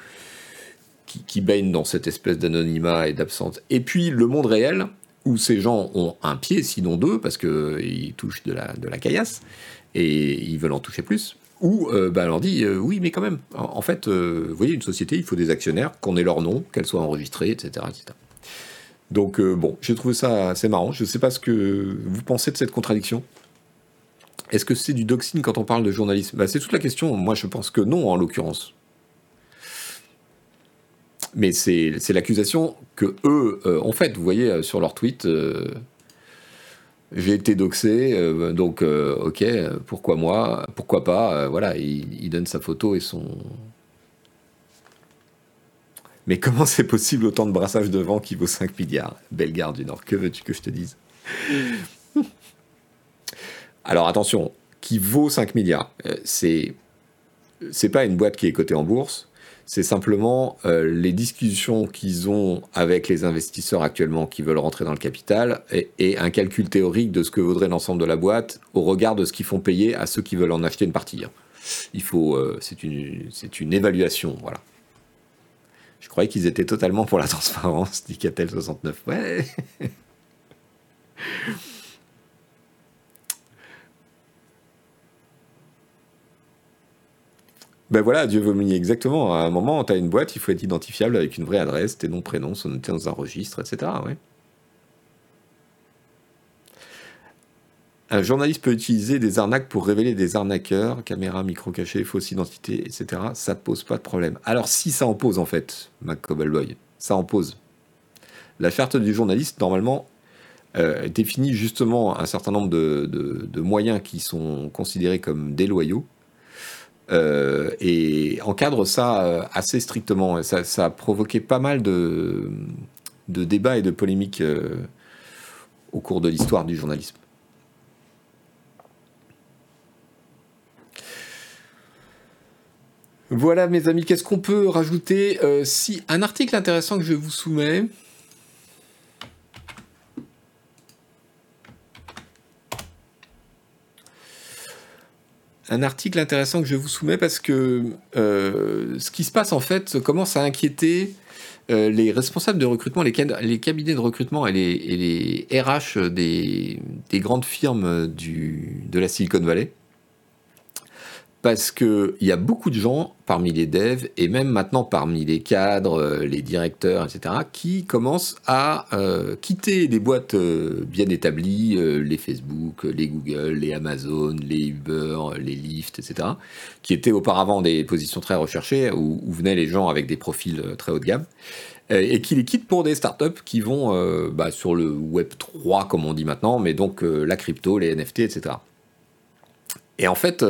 qui, baignent dans cette espèce d'anonymat et d'absence, et puis le monde réel où ces gens ont un pied, sinon deux, parce qu'ils touchent de la, de la caillasse et ils veulent en toucher plus. Ou euh, bah, on leur dit oui, mais quand même, en, fait, vous voyez, une société, il faut des actionnaires, qu'on ait leur nom, qu'elle soit enregistrée, etc. etc. Donc euh, bon, j'ai trouvé ça assez marrant. Je ne sais pas ce que vous pensez de cette contradiction. Est-ce que c'est du doxing quand on parle de journalisme? Bah, C'est toute la question. Moi, je pense que non, en l'occurrence. Mais c'est l'accusation que eux euh, ont faite. Vous voyez, euh, sur leur tweet, j'ai été doxé, donc ok, pourquoi moi Pourquoi pas Voilà, il, donne sa photo et son, mais comment c'est possible autant de brassage de vent qui vaut 5 milliards? Bellegarde du Nord, que veux-tu que je te dise? Alors attention, qui vaut 5 milliards, euh, c'est pas une boîte qui est cotée en bourse, c'est simplement euh, les discussions qu'ils ont avec les investisseurs actuellement qui veulent rentrer dans le capital et, un calcul théorique de ce que vaudrait l'ensemble de la boîte au regard de ce qu'ils font payer à ceux qui veulent en acheter une partie. Faut, euh, c'est une, une évaluation, voilà. Je croyais qu'ils étaient totalement pour la transparence, dit Catel 69. Ouais. Ben voilà, Dieu vomi, exactement. À un moment, tu as une boîte, il faut être identifiable avec une vraie adresse, tes noms, prénoms sont notés dans un registre, etc. Un journaliste peut utiliser des arnaques pour révéler des arnaqueurs, caméra, micro caché, fausse identité, etc. Ça pose pas de problème. Alors si ça en pose en fait, Mac Boy, ça en pose. La charte du journaliste, normalement, euh, définit justement un certain nombre de, moyens qui sont considérés comme déloyaux. Euh, et encadre ça euh, assez strictement. ça, a provoqué pas mal de, débats et de polémiques au cours de l'histoire du journalisme. Voilà mes amis, qu'est-ce qu'on peut rajouter? Euh, Si un article intéressant que je vous soumets. Un article intéressant que je vous soumets parce que euh, ce qui se passe en fait commence à inquiéter euh, les responsables de recrutement, les, cabinets de recrutement et les, RH des, grandes firmes de la Silicon Valley parce qu'il y a beaucoup de gens parmi les devs et même maintenant parmi les cadres, euh, les directeurs, etc., qui commencent à euh, quitter des boîtes euh, bien établies, les Facebook, les Google, les Amazon, les Uber, les Lyft, etc., qui étaient auparavant des positions très recherchées où, venaient les gens avec des profils très haut de gamme et qui les quittent pour des startups qui vont bah, sur le Web 3, comme on dit maintenant, mais donc la crypto, les NFT, etc. Et en fait,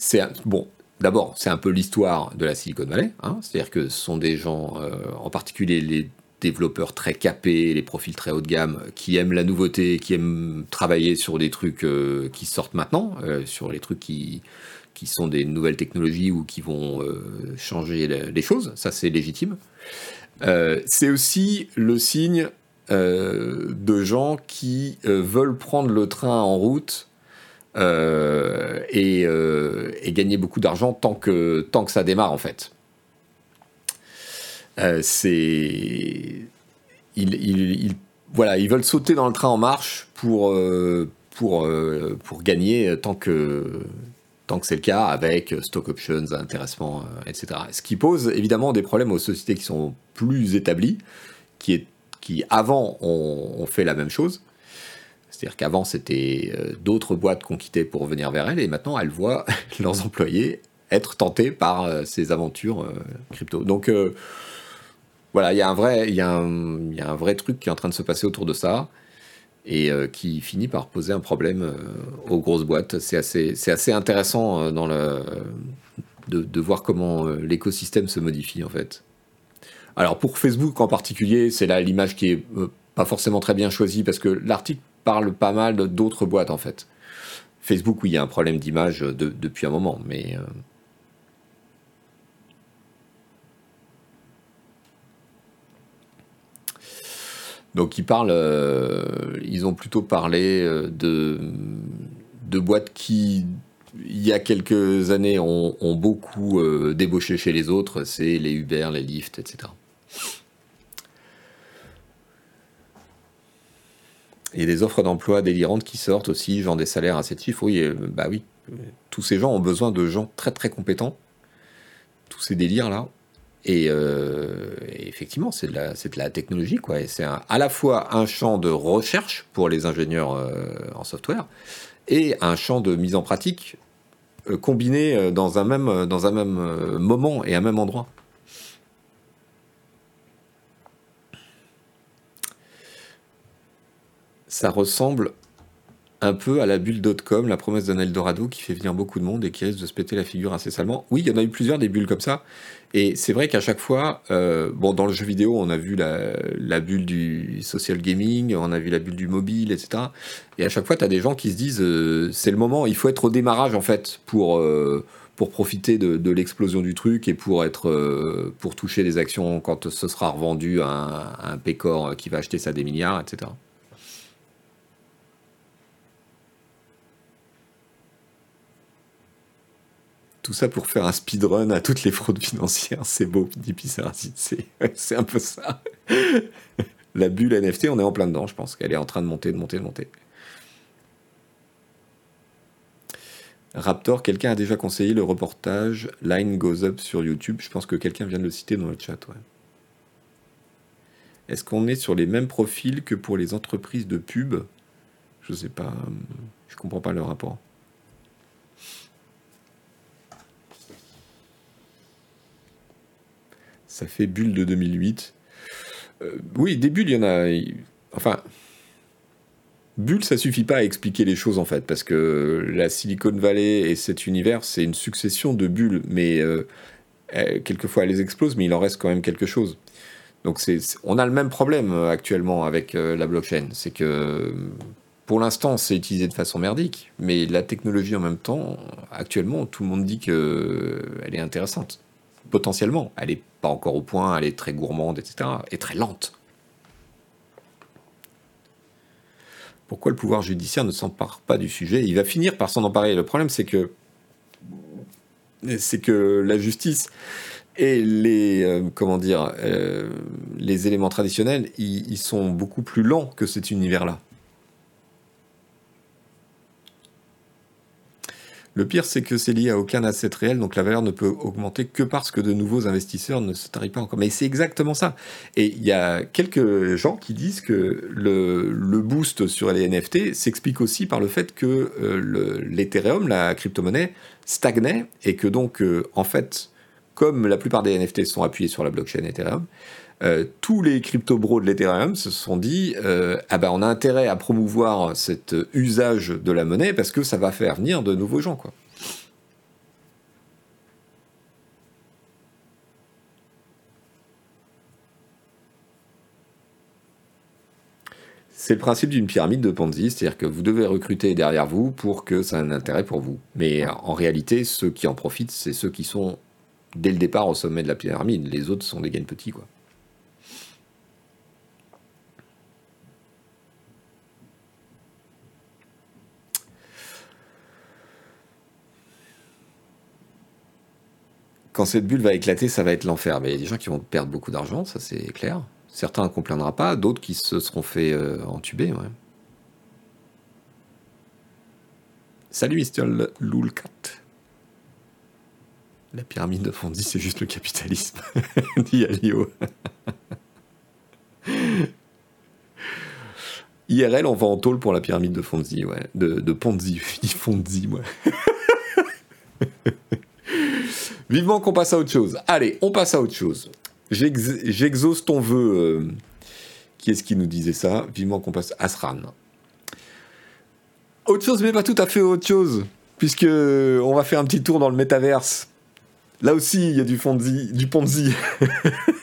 c'est bon. D'abord, c'est un peu l'histoire de la Silicon Valley. Hein. C'est-à-dire que ce sont des gens, euh, en particulier les développeurs très capés, les profils très haut de gamme, qui aiment la nouveauté, qui aiment travailler sur des trucs euh, qui sortent maintenant, euh, sur les trucs qui, qui sont des nouvelles technologies ou qui vont changer les choses. Ça, c'est légitime. c'est aussi le signe de gens qui veulent prendre le train en route euh, euh, et, gagner beaucoup d'argent tant que, tant que ça démarre en fait. Euh, c'est. Ils, voilà, ils veulent sauter dans le train en marche pour, pour, pour gagner tant que, tant que c'est le cas avec stock options, intéressement, etc. Ce qui pose évidemment des problèmes aux sociétés qui sont plus établies, qui, qui avant ont fait la même chose c'est-à-dire qu'avant, c'était euh, d'autres boîtes qu'on quittait pour venir vers elles, et maintenant, elles voient leurs employés être tentés par euh, ces aventures euh, crypto. Donc, voilà, il y, a un vrai, truc qui est en train de se passer autour de ça. et qui finit par poser un problème aux grosses boîtes. C'est assez, intéressant de voir comment l'écosystème se modifie en fait. Alors pour Facebook en particulier, c'est là l'image qui est pas forcément très bien choisie parce que l'article parle pas mal d'autres boîtes en fait. Facebook, oui, il y a un problème d'image depuis un moment, mais Donc ils parlent, euh, ils ont plutôt parlé euh, de, boîtes qui, il y a quelques années, ont, beaucoup euh, débauché chez les autres. C'est les Uber, les Lyft, etc. Il y a des offres d'emploi délirantes qui sortent aussi, genre des salaires 7 chiffres. Oui, bah oui, tous ces gens ont besoin de gens très très compétents. Tous ces délires là. Euh, et, effectivement, c'est de, la, technologie, quoi. Et c'est à la fois un champ de recherche pour les ingénieurs euh, en software et un champ de mise en pratique euh, combiné dans un même, dans un même moment et un même endroit. Ça ressemble un peu à la bulle.com, la promesse d'un Eldorado qui fait venir beaucoup de monde et qui risque de se péter la figure incessamment. Oui, il y en a eu plusieurs des bulles comme ça. Et c'est vrai qu'à chaque fois, euh, bon, dans le jeu vidéo, on a vu la, bulle du social gaming, on a vu la bulle du mobile, etc. Et à chaque fois, tu as des gens qui se disent, euh, c'est le moment, il faut être au démarrage en fait pour, euh, pour profiter de, l'explosion du truc et pour, être, pour toucher des actions quand ce sera revendu à un pécor qui va acheter ça des milliards, etc. Tout ça pour faire un speedrun à toutes les fraudes financières. C'est beau, dit C'est un peu ça. La bulle NFT, on est en plein dedans, je pense qu'elle est en train de monter, de monter, de monter. Raptor, quelqu'un a déjà conseillé le reportage Line Goes Up sur YouTube? Je pense que quelqu'un vient de le citer dans le chat. Est-ce qu'on est sur les mêmes profils que pour les entreprises de pub? Je sais pas. Je comprends pas le rapport. Ça fait bulle de 2008. Euh, oui, des bulles, il y en a. Enfin. Bulle, ça suffit pas à expliquer les choses en fait, parce que la Silicon Valley et cet univers, c'est une succession de bulles, mais euh, quelquefois elles explosent, mais il en reste quand même quelque chose. Donc on a le même problème euh, actuellement avec la blockchain, c'est que pour l'instant c'est utilisé de façon merdique, mais la technologie en même temps, actuellement, tout le monde dit qu'elle est intéressante potentiellement. Elle n'est pas encore au point, elle est très gourmande, etc. Et très lente. Pourquoi le pouvoir judiciaire ne s'empare pas du sujet? Il va finir par s'en emparer. Le problème, c'est que la justice et les euh, comment euh, les éléments traditionnels, ils sont beaucoup plus lents que cet univers-là. Le pire, c'est que c'est lié à aucun asset réel, donc la valeur ne peut augmenter que parce que de nouveaux investisseurs ne se tarient pas encore. Mais c'est exactement ça. Et il y a quelques gens qui disent que le, boost sur les NFT s'explique aussi par le fait que euh, l'Ethereum, la crypto-monnaie, stagnait et que donc, euh, en fait, comme la plupart des NFT sont appuyés sur la blockchain Ethereum, euh, tous les crypto-bros de l'Ethereum se sont dit euh, ah ben on a intérêt à promouvoir cet usage de la monnaie parce que ça va faire venir de nouveaux gens quoi. C'est le principe d'une pyramide de Ponzi, c'est-à-dire que vous devez recruter derrière vous pour que ça ait un intérêt pour vous. Mais en réalité, ceux qui en profitent, c'est ceux qui sont dès le départ au sommet de la pyramide. Les autres sont des gains petits, quoi. Quand cette bulle va éclater, ça va être l'enfer. Mais il y a des gens qui vont perdre beaucoup d'argent, ça c'est clair. Certains ne complaindront pas, d'autres qui se seront fait euh, entuber. Salut Mr. Loulcat. La pyramide de Fondy, c'est juste le capitalisme, dit Alio. IRL, on va en tôle pour la pyramide de Fonzie, ouais. De, Ponzi, Fonzi, ouais. Vivement qu'on passe à autre chose. Allez, on passe à autre chose. J'exauce ton vœu. Euh, qui est-ce qui nous disait ça? Vivement qu'on passe. Asran. autre chose, mais pas tout à fait autre chose, puisque on va faire un petit tour dans le métaverse. Là aussi, il y a du Fonzi, du Ponzi.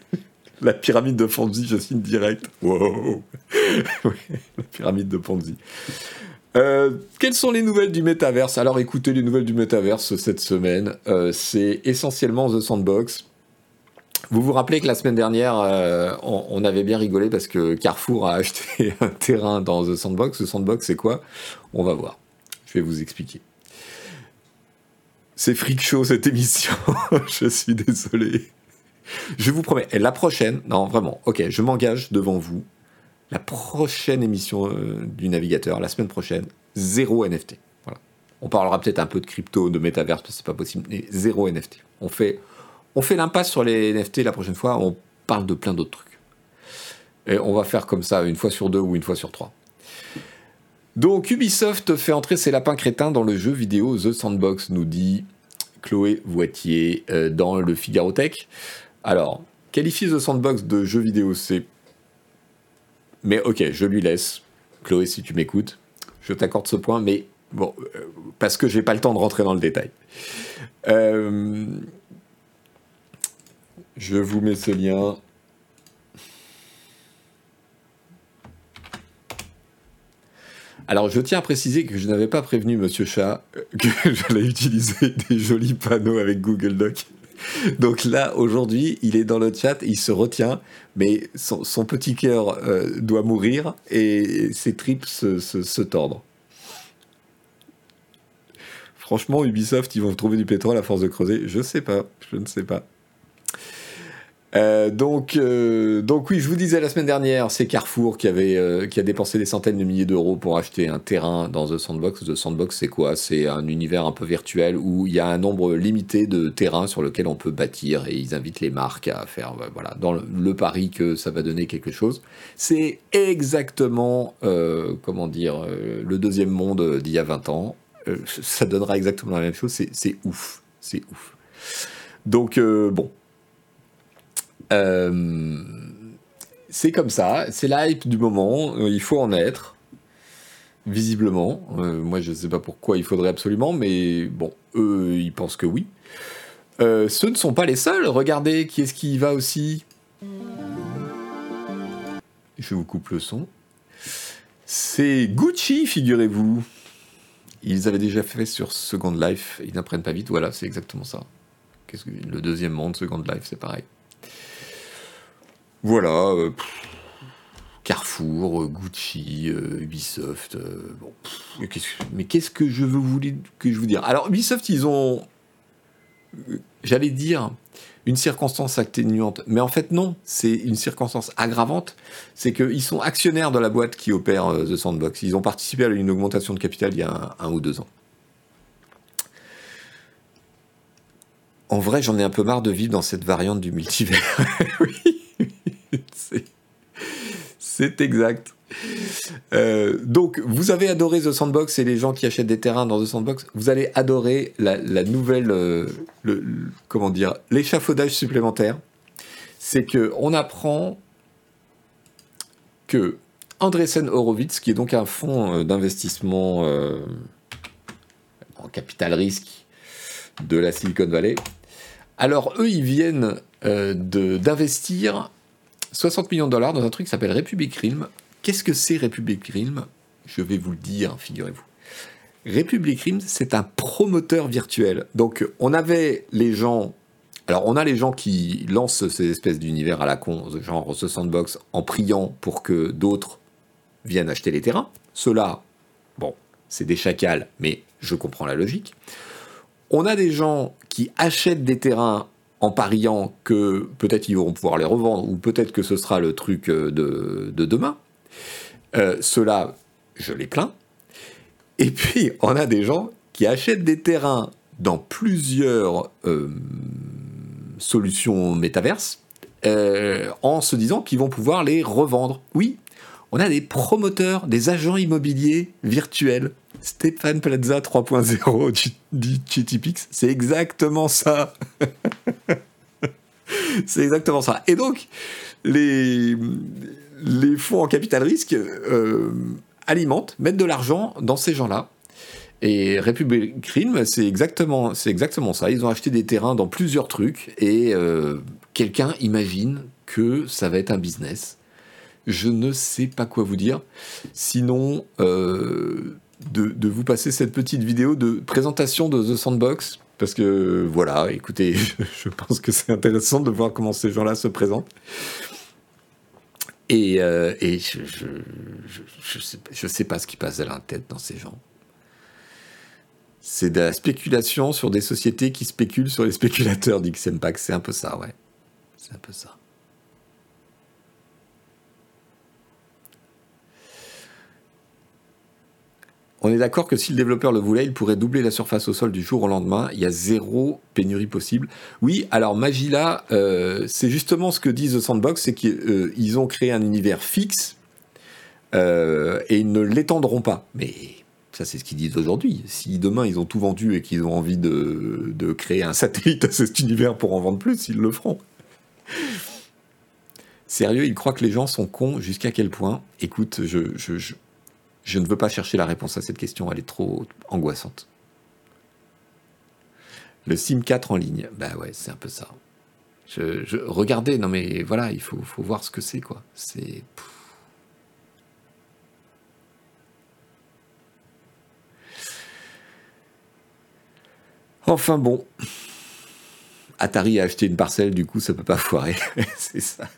la pyramide de Ponzi, je signe direct. Wow. la pyramide de Ponzi. Euh, quelles sont les nouvelles du métaverse? Alors écoutez, les nouvelles du métaverse cette semaine, euh, c'est essentiellement The Sandbox. Vous vous rappelez que la semaine dernière, euh, on, avait bien rigolé parce que Carrefour a acheté un terrain dans The Sandbox. The Sandbox, c'est quoi? On va voir. Je vais vous expliquer. C'est freak show cette émission. je suis désolé. Je vous promets. Et la prochaine, non vraiment, ok, je m'engage devant vous. La prochaine émission euh, du navigateur, la semaine prochaine, zéro NFT. Voilà. On parlera peut-être un peu de crypto, de métaverse, parce que c'est pas possible, mais zéro NFT. On fait on fait l'impasse sur les NFT la prochaine fois, on parle de plein d'autres trucs. Et on va faire comme ça une fois sur deux ou une fois sur trois. Donc Ubisoft fait entrer ses lapins crétins dans le jeu vidéo The Sandbox, nous dit Chloé Voitier euh, dans le Figaro Tech. Alors, qualifier The Sandbox de jeu vidéo, c'est... Mais ok, je lui laisse. Chloé, si tu m'écoutes, je t'accorde ce point, mais bon, euh, parce que j'ai pas le temps de rentrer dans le détail. Euh, je vous mets ce lien. Alors, je tiens à préciser que je n'avais pas prévenu Monsieur Chat que j'allais utiliser des jolis panneaux avec Google Doc. Donc là, aujourd'hui, il est dans le chat, il se retient, mais son, petit cœur euh, doit mourir et ses tripes se, se, tordent. Franchement, Ubisoft, ils vont trouver du pétrole à force de creuser. Je sais pas, je ne sais pas. Euh, donc, euh, donc oui, je vous disais la semaine dernière, c'est Carrefour qui avait euh, qui a dépensé des centaines de milliers d'euros pour acheter un terrain dans The Sandbox. The Sandbox, c'est quoi? C'est un univers un peu virtuel où il y a un nombre limité de terrains sur lesquels on peut bâtir et ils invitent les marques à faire voilà dans le, pari que ça va donner quelque chose. C'est exactement comment dire le deuxième monde d'il y a 20 ans. ça donnera exactement la même chose. C'est ouf, c'est ouf. Donc bon, c'est comme ça, c'est l'hype du moment, euh, il faut en être, visiblement. Euh, moi, je ne sais pas pourquoi il faudrait absolument, mais bon, eux, ils pensent que oui. ce ne sont pas les seuls, regardez qui est-ce qui y va aussi? Je vous coupe le son. C'est Gucci, figurez-vous. Ils avaient déjà fait sur Second Life, ils n'apprennent pas vite, voilà, c'est exactement ça. le deuxième monde, Second Life, c'est pareil. Voilà. Euh, Carrefour, euh, Gucci, euh, Ubisoft. mais qu'est-ce que je veux vous, dire? Alors, Ubisoft, ils ont, j'allais dire, une circonstance atténuante. Mais en fait, non, c'est une circonstance aggravante. C'est qu'ils sont actionnaires de la boîte qui opère The Sandbox. Ils ont participé à une augmentation de capital il y a un ou deux ans. En vrai, j'en ai un peu marre de vivre dans cette variante du multivers. oui. C'est exact. Euh, donc, vous avez adoré The Sandbox et les gens qui achètent des terrains dans The Sandbox, vous allez adorer la, nouvelle, euh, comment dire, l'échafaudage supplémentaire. C'est que on apprend que Andresen Horowitz, qui est donc un fonds euh, d'investissement en capital risque de la Silicon Valley, alors eux, ils viennent d'investir 60 millions de dollars dans un truc qui s'appelle Republic Realm. Qu'est-ce que c'est Republic Realm Je vais vous le dire, figurez-vous. Republic Realm, c'est un promoteur virtuel. Donc, on avait les gens. Alors, on a les gens qui lancent ces espèces d'univers à la con, genre ce sandbox, en priant pour que d'autres viennent acheter les terrains. Ceux-là, bon, c'est des chacals, mais je comprends la logique. On a des gens qui achètent des terrains en pariant que peut-être ils vont pouvoir les revendre, ou peut-être que ce sera le truc euh, de, demain. Euh, Cela, je les plains. Et puis, on a des gens qui achètent des terrains dans plusieurs euh, solutions métaverses en se disant qu'ils vont pouvoir les revendre. Oui, on a des promoteurs, des agents immobiliers virtuels. Stéphane Plaza 3.0 du, c'est exactement ça. c'est exactement ça. Et donc, les, fonds en capital risque euh, alimentent, mettent de l'argent dans ces gens-là. Et Republic Cream, c'est exactement, c'est exactement ça. Ils ont acheté des terrains dans plusieurs trucs et euh, quelqu'un imagine que ça va être un business. Je ne sais pas quoi vous dire. Sinon, euh, de, vous passer cette petite vidéo de présentation de The Sandbox. Parce que voilà, écoutez, je pense que c'est intéressant de voir comment ces gens-là se présentent. Et, euh, je, je, sais, pas ce qui passe à la tête dans ces gens. C'est de la spéculation sur des sociétés qui spéculent sur les spéculateurs, dit Xempac. C'est un peu ça, ouais. C'est un peu ça. On est d'accord que si le développeur le voulait, il pourrait doubler la surface au sol du jour au lendemain. Il y a zéro pénurie possible. Oui, alors Magila, euh, c'est justement ce que dit The Sandbox, c'est qu'ils ont créé un univers fixe euh, et ils ne l'étendront pas. Mais ça, c'est ce qu'ils disent aujourd'hui. Si demain ils ont tout vendu et qu'ils ont envie de, créer un satellite à cet univers pour en vendre plus, ils le feront. Sérieux, ils croient que les gens sont cons jusqu'à quel point? Écoute, je ne veux pas chercher la réponse à cette question, elle est trop angoissante. Le SIM 4 en ligne, bah ouais, c'est un peu ça. Je, regardez, non mais voilà, il faut, voir ce que c'est quoi. C'est. Enfin bon. Atari a acheté une parcelle, du coup ça peut pas foirer. c'est ça.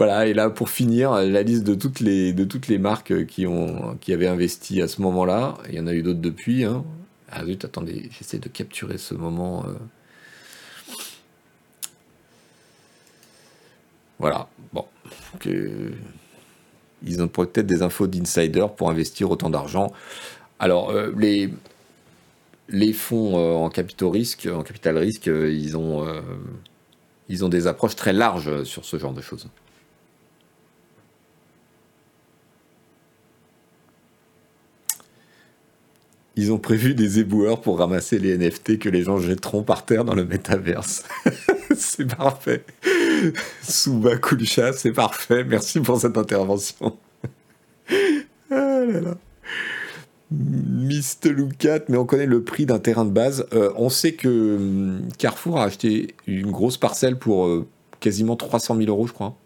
Voilà, et là pour finir, la liste de toutes les, marques qui, avaient investi à ce moment-là. Il y en a eu d'autres depuis. Hein. Ah zut, attendez, j'essaie de capturer ce moment. Euh. Voilà, bon. Ils ont peut-être des infos d'insider pour investir autant d'argent. Alors, euh, les, fonds euh, en capitaux risque, en capital risque, ils ont, ils ont des approches très larges sur ce genre de choses. Ils ont prévu des éboueurs pour ramasser les NFT que les gens jetteront par terre dans le métaverse. c'est parfait. Souba c'est parfait. Merci pour cette intervention. ah mais on connaît le prix d'un terrain de base. Euh, on sait que hum, Carrefour a acheté une grosse parcelle pour euh, quasiment 300 000 euros, je crois.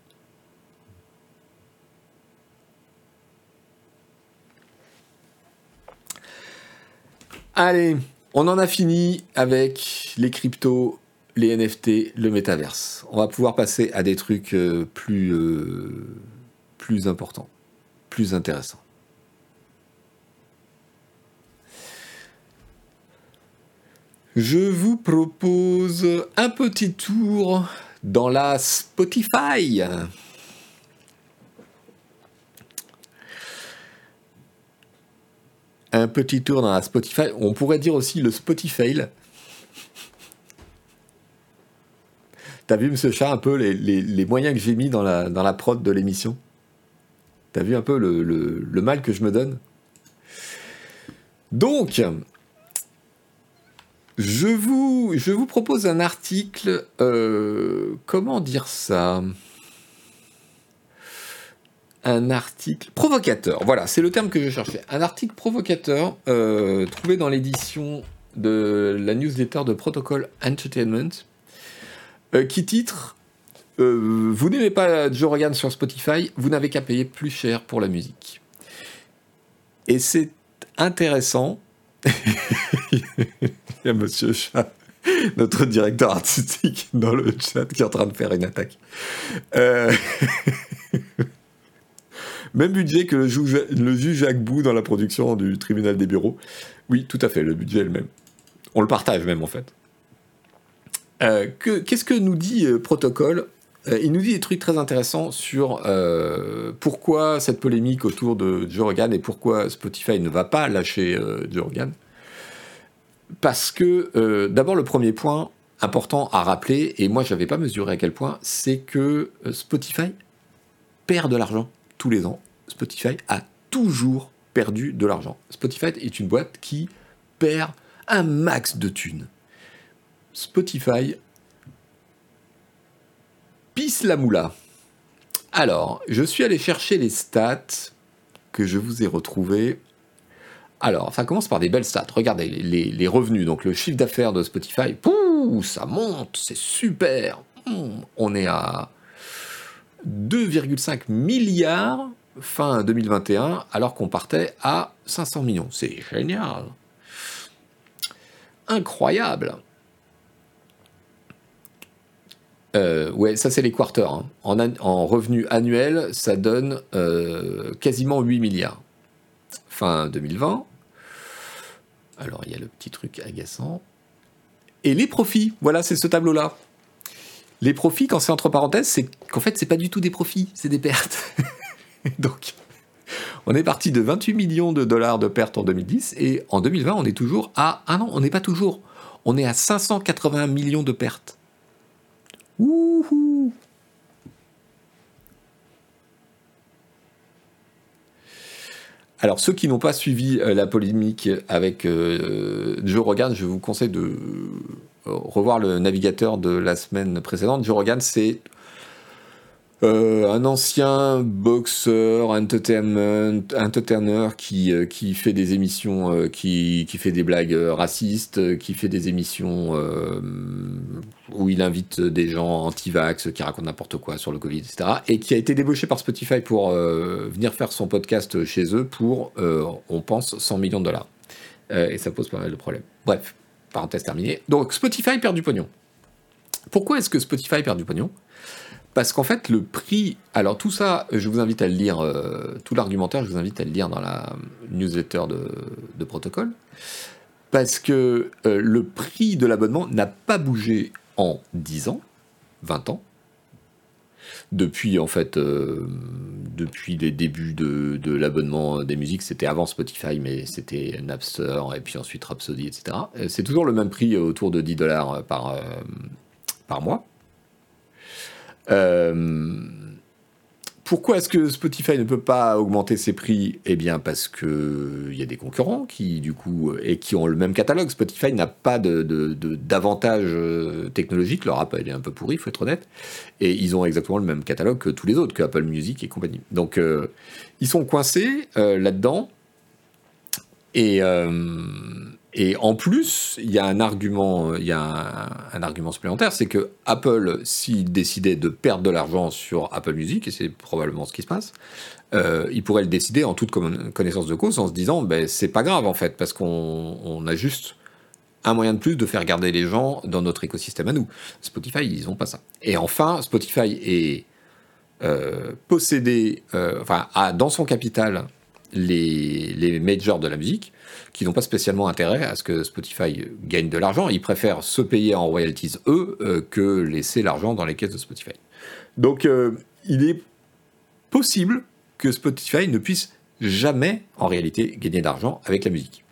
Allez, on en a fini avec les cryptos, les NFT, le métaverse. On va pouvoir passer à des trucs euh, euh, plus importants, plus intéressants. Je vous propose un petit tour dans la Spotify. Un petit tour dans la Spotify. On pourrait dire aussi le Spotify. T'as vu, monsieur Chat, un peu les, moyens que j'ai mis dans la, dans la prod de l'émission? T'as vu un peu le, mal que je me donne? Donc, je vous, je vous propose un article. Euh, comment dire ça? Un article provocateur. Voilà, c'est le terme que je cherchais. Un article provocateur euh, trouvé dans l'édition de la newsletter de Protocol Entertainment euh, qui titre euh, Vous n'aimez pas Joe Rogan sur Spotify, vous n'avez qu'à payer plus cher pour la musique. Et c'est intéressant. Il y a Monsieur Chat, notre directeur artistique, dans le chat qui est en train de faire une attaque. Même budget que le juge, Jacques Bou dans la production du tribunal des bureaux. Oui, tout à fait, le budget est le même. On le partage même en fait. Euh, qu'est-ce que nous dit euh, Protocole euh, Il nous dit des trucs très intéressants sur pourquoi cette polémique autour de Joe Rogan et pourquoi Spotify ne va pas lâcher Joe Rogan. Parce que, d'abord, le premier point important à rappeler, et moi je n'avais pas mesuré à quel point, c'est que Spotify perd de l'argent tous les ans, Spotify a toujours perdu de l'argent. Spotify est une boîte qui perd un max de thunes. Spotify pisse la moula. Alors, je suis allé chercher les stats que je vous ai retrouvé. Alors, ça commence par des belles stats. Regardez les, revenus, donc le chiffre d'affaires de Spotify. Pouh, ça monte, c'est super. Hmm, on est à 2,5 milliards fin 2021, alors qu'on partait à 500 millions. C'est génial. Incroyable. Euh, ouais, ça c'est les quarters. Hein. En, en revenus annuels, ça donne euh, quasiment 8 milliards. Fin 2020. Alors il y a le petit truc agaçant. Et les profits, voilà, c'est ce tableau-là. Les profits, quand c'est entre parenthèses, c'est qu'en fait, c'est pas du tout des profits, c'est des pertes. Donc, on est parti de 28 millions de dollars de pertes en 2010 et en 2020, on est toujours à. Ah non, on n'est pas toujours. On est à 581 millions de pertes. Wouhou Alors, ceux qui n'ont pas suivi euh, la polémique avec euh, Joe Rogan, je vous conseille de euh, revoir le navigateur de la semaine précédente. Joe Rogan, c'est euh, un ancien boxeur, entertainment, entertainer qui, euh, qui fait des émissions, euh, qui, qui, fait des blagues racistes, qui fait des émissions où il invite des gens anti-vax qui racontent n'importe quoi sur le Covid, etc. Et qui a été débauché par Spotify pour venir faire son podcast chez eux pour, on pense, 100 millions de dollars. et ça pose pas mal de problèmes. Bref, parenthèse terminée. Donc Spotify perd du pognon. Pourquoi est-ce que Spotify perd du pognon? Parce qu'en fait, le prix. Alors, tout ça, je vous invite à le lire, euh, tout l'argumentaire, je vous invite à le lire dans la newsletter de, protocole. Parce que euh, le prix de l'abonnement n'a pas bougé en 10 ans, 20 ans. Depuis, en fait, euh, depuis les débuts de, l'abonnement des musiques, c'était avant Spotify, mais c'était Napster, et puis ensuite Rhapsody, etc. C'est toujours le même prix, autour de 10 dollars par, par mois. Euh, pourquoi est-ce que Spotify ne peut pas augmenter ses prix? Eh bien parce qu'il y a des concurrents qui du coup et qui ont le même catalogue. Spotify n'a pas de, technologique. Leur app est un peu pourri, il faut être honnête. Et ils ont exactement le même catalogue que tous les autres, que Apple Music et compagnie. Donc euh, ils sont coincés euh, là-dedans. Et et en plus, il y a un argument, il y a un, argument supplémentaire, c'est que Apple, s'il décidait de perdre de l'argent sur Apple Music, et c'est probablement ce qui se passe, euh, il pourrait le décider en toute connaissance de cause en se disant, ben c'est pas grave en fait, parce qu'on a juste un moyen de plus de faire garder les gens dans notre écosystème à nous. Spotify, ils n'ont pas ça. Et enfin, Spotify est euh, possédé, euh, enfin, a dans son capital les, majors de la musique qui n'ont pas spécialement intérêt à ce que Spotify gagne de l'argent. Ils préfèrent se payer en royalties, eux, euh, que laisser l'argent dans les caisses de Spotify. Donc, euh, il est possible que Spotify ne puisse jamais, en réalité, gagner d'argent avec la musique.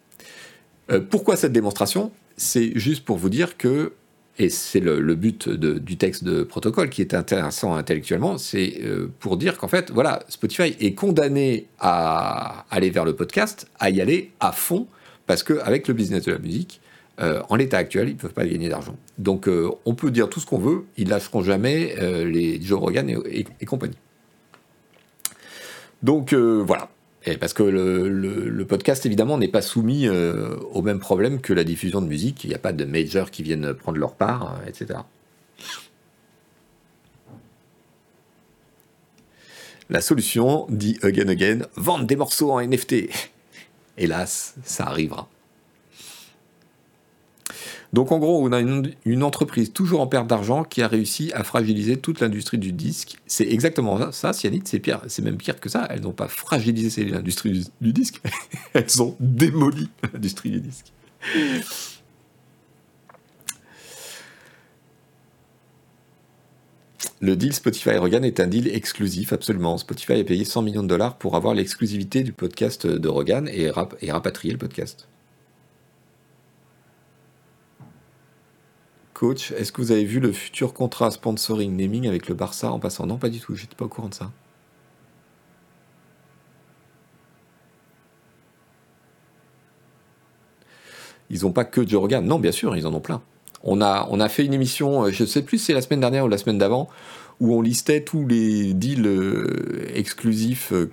Euh, pourquoi cette démonstration? C'est juste pour vous dire que et c'est le, but du texte de protocole qui est intéressant intellectuellement, c'est euh, pour dire qu'en fait, voilà, Spotify est condamné à aller vers le podcast, à y aller à fond, parce qu'avec le business de la musique, euh, en l'état actuel, ils ne peuvent pas gagner d'argent. Donc euh, on peut dire tout ce qu'on veut, ils lâcheront jamais les Joe Rogan et compagnie. Donc voilà, parce que le, podcast, évidemment, n'est pas soumis euh, au même problème que la diffusion de musique. Il n'y a pas de majors qui viennent prendre leur part, euh, etc. La solution, dit again again, vendre des morceaux en NFT. Hélas, ça arrivera. Donc en gros, on a une, entreprise toujours en perte d'argent qui a réussi à fragiliser toute l'industrie du disque. C'est exactement ça, Cyanide, c'est pire, c'est même pire que ça. Elles n'ont pas fragilisé l'industrie du disque, elles ont démoli l'industrie du disque. Le deal Spotify Rogan est un deal exclusif, absolument. Spotify a payé 100 millions de dollars pour avoir l'exclusivité du podcast de Rogan et, et rapatrier le podcast. Coach, est-ce que vous avez vu le futur contrat sponsoring naming avec le Barça en passant? Non, pas du tout, j'étais pas au courant de ça. Ils n'ont pas que Joe Rogan. Non, bien sûr, ils en ont plein. On a, fait une émission, euh, je ne sais plus si c'est la semaine dernière ou la semaine d'avant, où on listait tous les deals euh, exclusifs euh,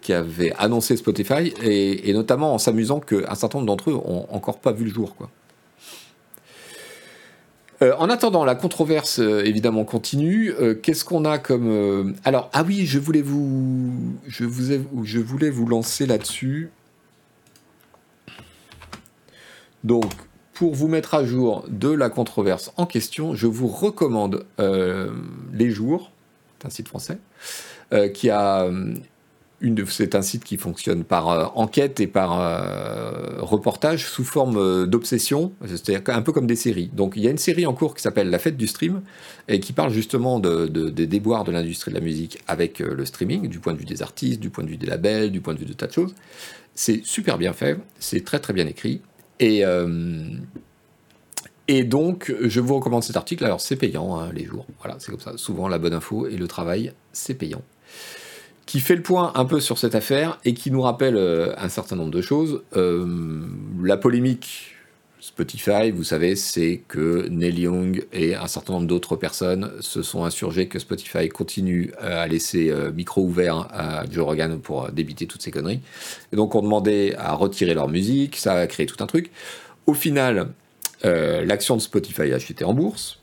qu'avait annoncé Spotify, et, notamment en s'amusant qu'un certain nombre d'entre eux ont encore pas vu le jour. Quoi. Euh, en attendant, la controverse euh, évidemment continue. Euh, qu'est-ce qu'on a comme alors ah oui, je voulais vous lancer là-dessus. Donc pour vous mettre à jour de la controverse en question, je vous recommande Les Jours, c'est un site français, qui a c'est un site qui fonctionne par euh, enquête et par euh, reportage sous forme euh, d'obsession, c'est-à-dire un peu comme des séries. Donc il y a une série en cours qui s'appelle La fête du stream et qui parle justement des déboires de l'industrie de la musique avec le streaming, du point de vue des artistes, du point de vue des labels, du point de vue de tas de choses. C'est super bien fait, c'est très très bien écrit et donc, je vous recommande cet article. Alors, c'est payant, hein, les jours. Voilà, c'est comme ça. Souvent, la bonne info et le travail, c'est payant qui fait le point un peu sur cette affaire et qui nous rappelle euh, un certain nombre de choses. Euh, la polémique Spotify, vous savez, c'est que Neil Young et un certain nombre d'autres personnes se sont insurgés que Spotify continue à laisser euh, micro ouvert à Joe Rogan pour débiter toutes ces conneries. Et donc on demandait à retirer leur musique, ça a créé tout un truc. Au final, l'action de Spotify a chuté en bourse.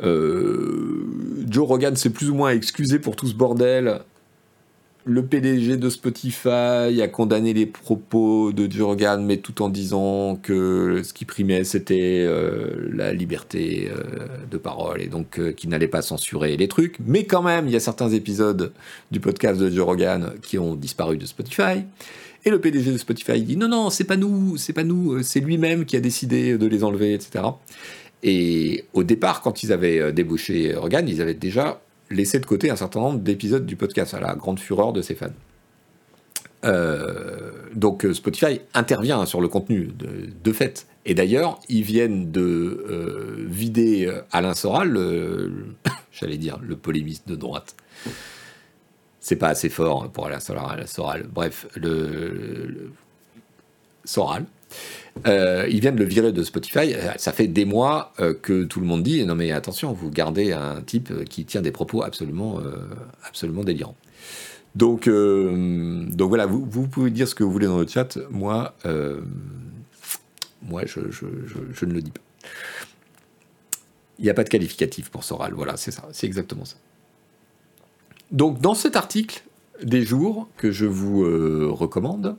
Joe Rogan s'est plus ou moins excusé pour tout ce bordel le PDG de Spotify a condamné les propos de Jorgan, mais tout en disant que ce qui primait, c'était euh, la liberté euh, de parole et donc euh, qu'il n'allait pas censurer les trucs. Mais quand même, il y a certains épisodes du podcast de Jorgan qui ont disparu de Spotify. Et le PDG de Spotify dit non, non, c'est pas nous, c'est pas nous, c'est lui-même qui a décidé de les enlever, etc. Et au départ, quand ils avaient débauché Rogan, ils avaient déjà laisser de côté un certain nombre d'épisodes du podcast, à la grande fureur de ses fans. Euh, donc euh, Spotify intervient sur le contenu de, fait. Et d'ailleurs, ils viennent de euh, vider Alain Soral, j'allais dire le polémiste de droite. C'est pas assez fort pour Alain Soral. Bref, le Soral, euh, ils viennent le virer de Spotify. Euh, ça fait des mois euh, que tout le monde dit non mais attention, vous gardez un type qui tient des propos absolument, absolument délirants. Donc, donc voilà, vous, pouvez dire ce que vous voulez dans le chat. Moi, moi, je, je, ne le dis pas. Il n'y a pas de qualificatif pour Soral. Voilà, c'est ça, c'est exactement ça. Donc dans cet article des jours que je vous recommande,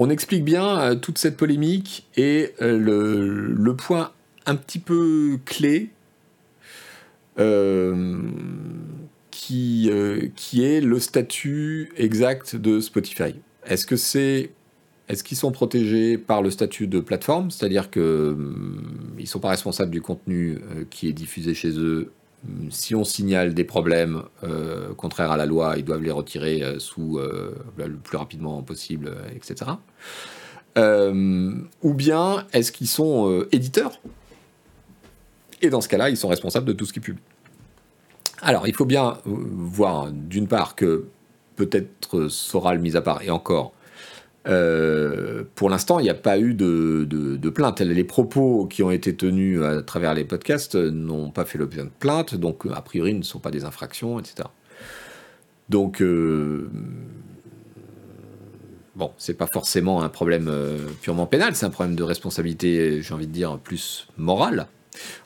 on explique bien euh, toute cette polémique et euh, le, point un petit peu clé euh, qui, est le statut exact de Spotify. Est-ce que c'est est-ce qu'ils sont protégés par le statut de plateforme, c'est-à-dire qu'ils ne sont pas responsables du contenu qui est diffusé chez eux si on signale des problèmes euh, contraires à la loi, ils doivent les retirer euh, sous euh, le plus rapidement possible, etc. ou bien est-ce qu'ils sont éditeurs? Et dans ce cas-là, ils sont responsables de tout ce qu'ils publient. Alors, il faut bien voir d'une part que peut-être Soral mis à part, et encore, euh, pour l'instant, il n'y a pas eu de, plainte. Les propos qui ont été tenus à travers les podcasts n'ont pas fait l'objet de plainte, donc a priori ne sont pas des infractions, etc. Donc, euh, bon, c'est pas forcément un problème euh, purement pénal, c'est un problème de responsabilité, j'ai envie de dire, plus morale.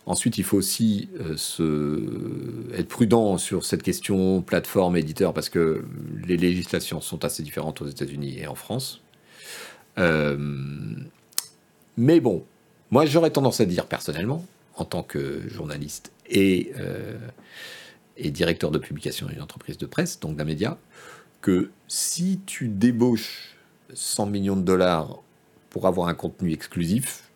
Ensuite, il faut aussi se... être prudent sur cette question plateforme éditeur parce que les législations sont assez différentes aux États-Unis et en France. Euh, mais bon, moi j'aurais tendance à dire personnellement, en tant que journaliste et, euh, et directeur de publication d'une entreprise de presse, donc d'un média, que si tu débauches 100 millions de dollars pour avoir un contenu exclusif,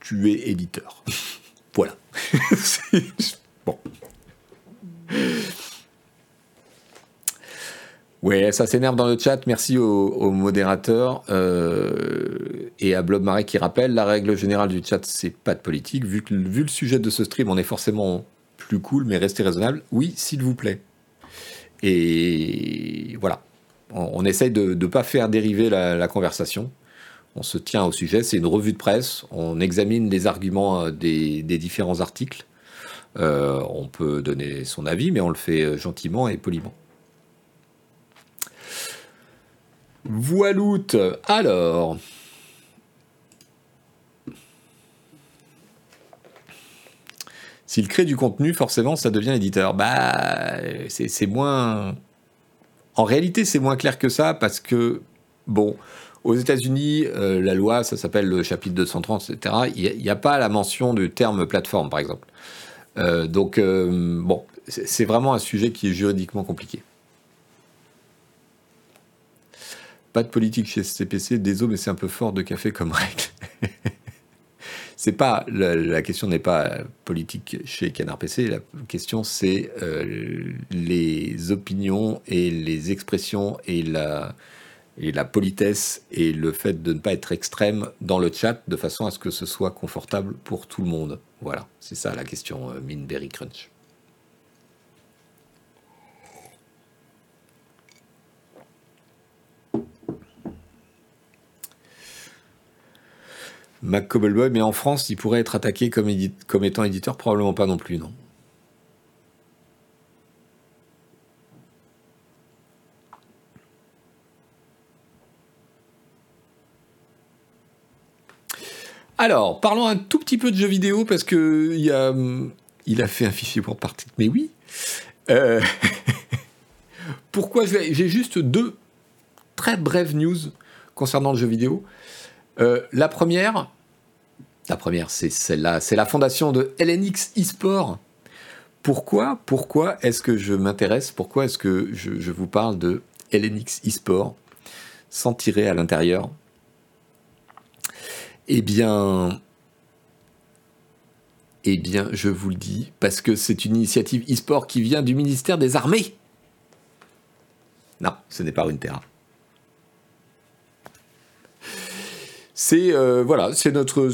tu es éditeur. voilà. bon. Ouais, ça s'énerve dans le chat. Merci aux, modérateurs euh, et à Blob Marais qui rappelle la règle générale du chat, c'est pas de politique. Vu, que, vu le sujet de ce stream, on est forcément plus cool, mais restez raisonnable. Oui, s'il vous plaît. Et voilà. On, essaye de ne pas faire dériver la, conversation. On se tient au sujet. C'est une revue de presse. On examine les arguments euh, des, différents articles. on peut donner son avis, mais on le fait gentiment et poliment. Voiloute, alors. S'il crée du contenu, forcément, ça devient éditeur. Bah, c'est moins. En réalité, c'est moins clair que ça parce que, bon, aux États-Unis, euh, la loi, ça s'appelle le chapitre 230, etc. Il n'y a, pas la mention du terme plateforme, par exemple. Euh, donc, euh, bon, c'est vraiment un sujet qui est juridiquement compliqué. Pas de politique chez CPC, désolé, mais c'est un peu fort de café comme règle. c'est pas la, question n'est pas politique chez Canard PC. La question c'est euh, les opinions et les expressions et la et la politesse et le fait de ne pas être extrême dans le chat de façon à ce que ce soit confortable pour tout le monde. Voilà, c'est ça la question euh, Minberry Crunch. Mac Cobbleboy, mais en France, il pourrait être attaqué comme, étant éditeur Probablement pas non plus, non. Alors, parlons un tout petit peu de jeux vidéo parce que il, a, il a fait un fichier pour partie. Mais oui. Euh, pourquoi J'ai juste deux très brèves news concernant le jeu vidéo. Euh, la première, la première, c'est celle-là, c'est la fondation de LNX eSport. Pourquoi, pourquoi est-ce que je m'intéresse Pourquoi est-ce que je, vous parle de LNX eSport sans tirer à l'intérieur? Eh bien, eh bien, je vous le dis, parce que c'est une initiative e-sport qui vient du ministère des Armées. Non, ce n'est pas une. C'est euh, voilà, c'est notre,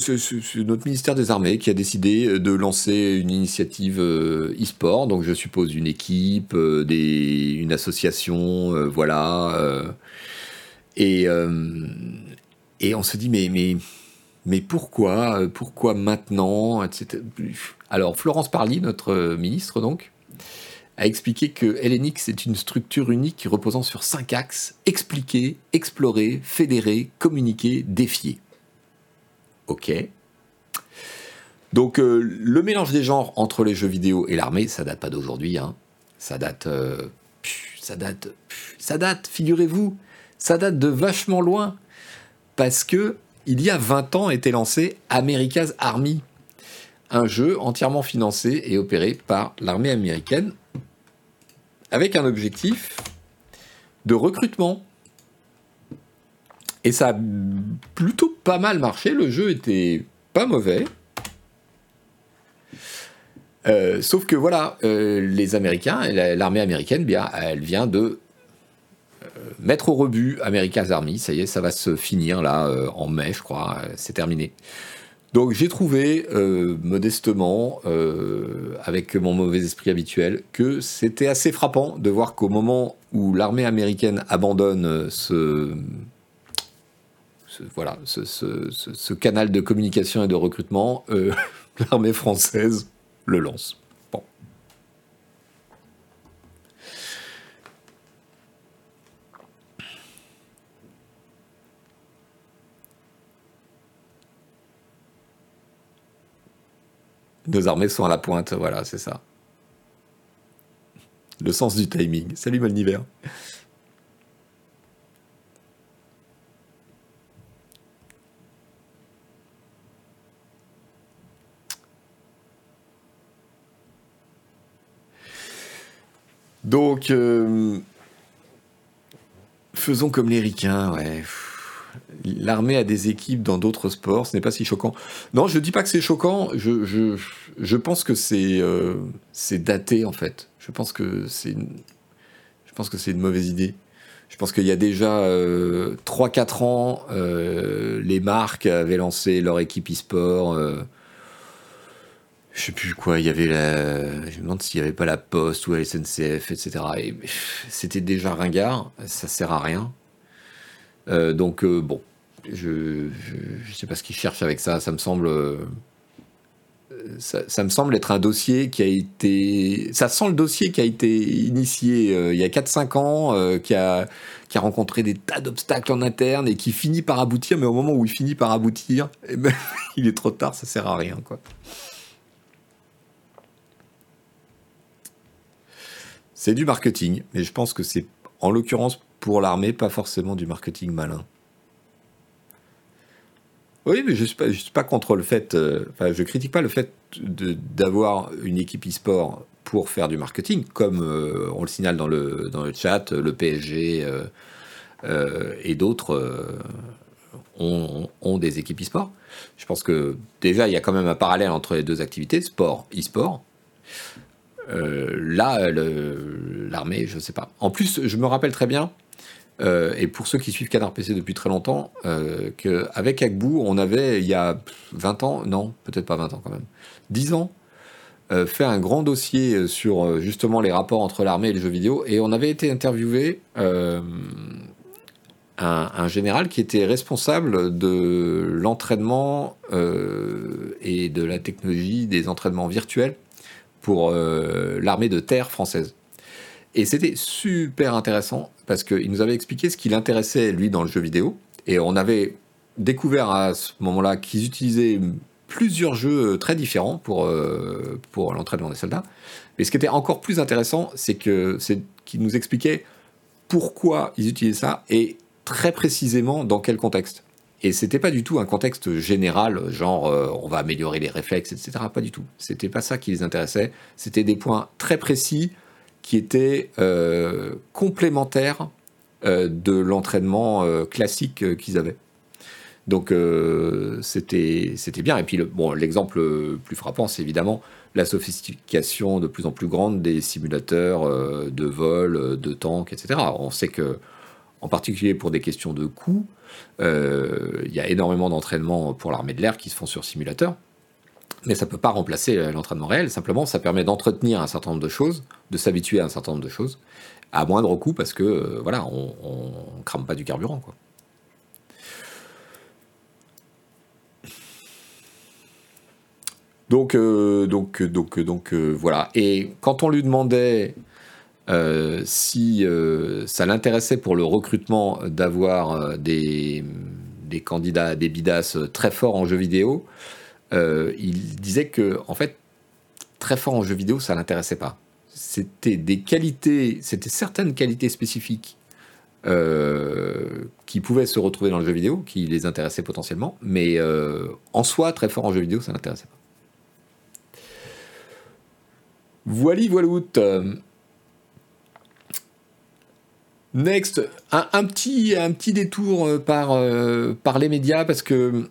ministère des Armées qui a décidé euh, de lancer une initiative euh, e-sport. Donc je suppose une équipe, une association, voilà. et, on se dit mais mais pourquoi pourquoi maintenant. Alors Florence Parly, notre ministre donc, a expliqué que LNX est une structure unique reposant sur cinq axes expliquer, explorer, fédérer, communiquer, défier. Ok. Donc euh, le mélange des genres entre les jeux vidéo et l'armée, ça date pas d'aujourd'hui. Hein. Ça date, euh, ça date, ça date. Figurez-vous, ça date de vachement loin, parce que il y a 20 ans était lancé America's Army, un jeu entièrement financé et opéré par l'armée américaine avec un objectif de recrutement. Et ça a plutôt pas mal marché, le jeu était pas mauvais. Euh, sauf que voilà, euh, les Américains, l'armée américaine, bien, elle vient de euh, mettre au rebut America's Army. Ça y est, ça va se finir là en mai, je crois. c'est terminé. Donc j'ai trouvé euh, modestement, euh, avec mon mauvais esprit habituel, que c'était assez frappant de voir qu'au moment où l'armée américaine abandonne ce, voilà, ce, canal de communication et de recrutement, euh, l'armée française le lance. Nos armées sont à la pointe, voilà, c'est ça. Le sens du timing. Salut Molniver. Donc, euh, faisons comme les ricains, ouais l'armée a des équipes dans d'autres sports, ce n'est pas si choquant. Non, je ne dis pas que c'est choquant, je, je, je, pense que c'est euh, daté en fait. Je pense que c'est une, une mauvaise idée. Je pense qu'il y a déjà euh, 3-4 ans, euh, les marques avaient lancé leur équipe e-sport. Euh, je sais plus quoi, il y avait la. Je me demande s'il n'y avait pas la Poste ou la SNCF, etc. Et c'était déjà ringard, ça sert à rien. Euh, donc, bon, je ne sais pas ce qu'ils cherchent avec ça. Ça me semble. Euh, ça, me semble être un dossier qui a été. Ça sent le dossier qui a été initié euh, il y a 4-5 ans, euh, qui, a, qui a rencontré des tas d'obstacles en interne et qui finit par aboutir, mais au moment où il finit par aboutir, eh ben, il est trop tard, ça sert à rien. quoi. C'est du marketing, mais je pense que c'est, en l'occurrence, pour l'armée, pas forcément du marketing malin. Oui, mais je ne suis, pas, contre le fait, euh, enfin, je critique pas le fait d'avoir une équipe e-sport pour faire du marketing, comme euh, on le signale dans le, chat, le PSG euh, et d'autres ont, ont, des équipes e-sport. Je pense que déjà, il y a quand même un parallèle entre les deux activités, sport, e-sport. là, l'armée, je ne sais pas. En plus, je me rappelle très bien, euh, et pour ceux qui suivent Canard PC depuis très longtemps, euh, qu'avec Agbou, on avait, il y a 20 ans, non, peut-être pas 20 ans quand même, 10 ans, euh, fait un grand dossier sur justement les rapports entre l'armée et les jeux vidéo, et on avait été interviewé un, général qui était responsable de l'entraînement et de la technologie des entraînements virtuels pour l'armée de terre française. Et c'était super intéressant parce qu'il nous avait expliqué ce qui l'intéressait, lui, dans le jeu vidéo. Et on avait découvert à ce moment-là qu'ils utilisaient plusieurs jeux très différents pour, euh, pour l'entraînement des soldats. Mais ce qui était encore plus intéressant, c'est que c'est nous expliquait pourquoi ils utilisaient ça et très précisément dans quel contexte. Et c'était pas du tout un contexte général, genre euh, on va améliorer les réflexes, etc. Pas du tout. C'était pas ça qui les intéressait. C'était des points très précis qui était euh, complémentaire euh, de l'entraînement euh, classique qu'ils avaient. Donc c'était bien. Et puis le, l'exemple plus frappant, c'est évidemment la sophistication de plus en plus grande des simulateurs de vol, de tanks, etc. On sait que, en particulier pour des questions de coût, il y a énormément d'entraînements pour l'armée de l'air qui se font sur simulateur mais ça ne peut pas remplacer euh, l'entraînement réel. Simplement, ça permet d'entretenir un certain nombre de choses, de s'habituer à un certain nombre de choses, à moindre coût parce que euh, voilà, on, ne crame pas du carburant. Quoi. Donc, euh, donc, donc, donc voilà. Et quand on lui demandait si ça l'intéressait pour le recrutement d'avoir des, des, candidats, des bidas très forts en jeu vidéo, euh, il disait que, en fait, très fort en jeu vidéo, ça l'intéressait pas. C'était des qualités, c'était certaines qualités spécifiques euh, qui pouvaient se retrouver dans le jeu vidéo, qui les intéressaient potentiellement, mais euh, en soi, très fort en jeu vidéo, ça l'intéressait pas. Voilà, voilà. Next, un, petit, détour par les médias parce que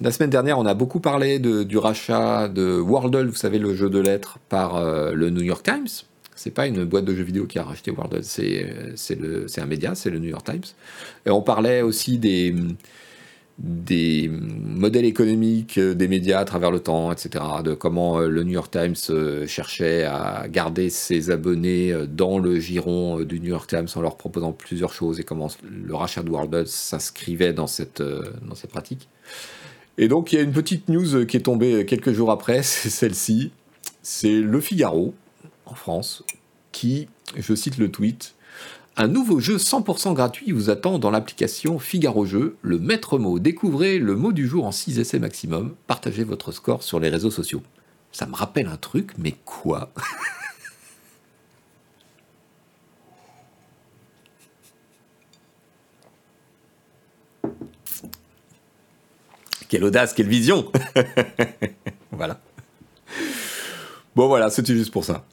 la semaine dernière, on a beaucoup parlé du rachat de Wordle, vous savez, le jeu de lettres, par euh, le New York Times. C'est pas une boîte de jeux vidéo qui a racheté Wordle, c'est un média, c'est le New York Times. Et on parlait aussi des, des modèles économiques des médias à travers le temps, etc. De comment euh, le New York Times euh, cherchait à garder ses abonnés dans le giron du New York Times en leur proposant plusieurs choses et comment le rachat de Wordle s'inscrivait dans cette, dans cette pratique. Et donc il y a une petite news qui est tombée quelques jours après, c'est celle-ci. C'est Le Figaro, en France, qui, je cite le tweet, un nouveau jeu 100% gratuit vous attend dans l'application Figaro Jeu, le maître mot. Découvrez le mot du jour en 6 essais maximum. Partagez votre score sur les réseaux sociaux. Ça me rappelle un truc, mais quoi? Quelle audace, quelle vision Voilà. Bon voilà, c'était juste pour ça.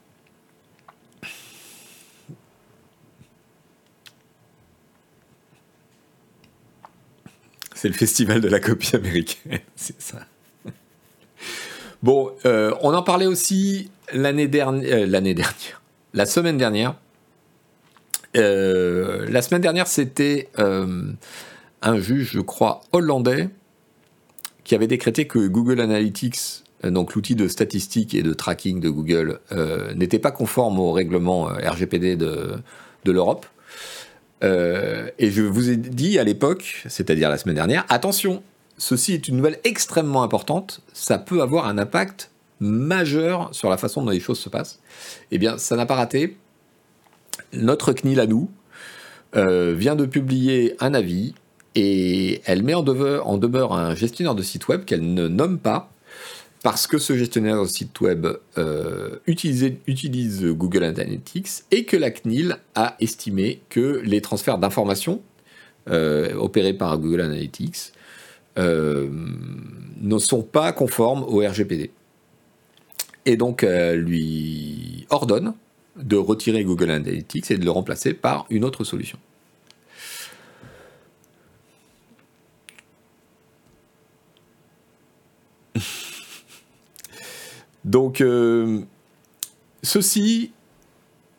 C'est le festival de la copie américaine, c'est ça. Bon, euh, on en parlait aussi l'année dernière, euh, l'année dernière, la semaine dernière. Euh, la semaine dernière, c'était un juge, je crois, hollandais, qui avait décrété que Google Analytics, euh, donc l'outil de statistique et de tracking de Google, euh, n'était pas conforme au règlement euh, RGPD de, l'Europe. et je vous ai dit à l'époque, c'est-à-dire la semaine dernière, attention, ceci est une nouvelle extrêmement importante, ça peut avoir un impact majeur sur la façon dont les choses se passent. Eh bien, ça n'a pas raté. Notre CNIL à nous vient de publier un avis et elle met en demeure, un gestionnaire de site web qu'elle ne nomme pas parce que ce gestionnaire de site web euh, utilise, Google Analytics et que la CNIL a estimé que les transferts d'informations euh, opérés par Google Analytics euh, ne sont pas conformes au RGPD. Et donc, elle lui ordonne de retirer Google Analytics et de le remplacer par une autre solution. Donc, euh, ceci,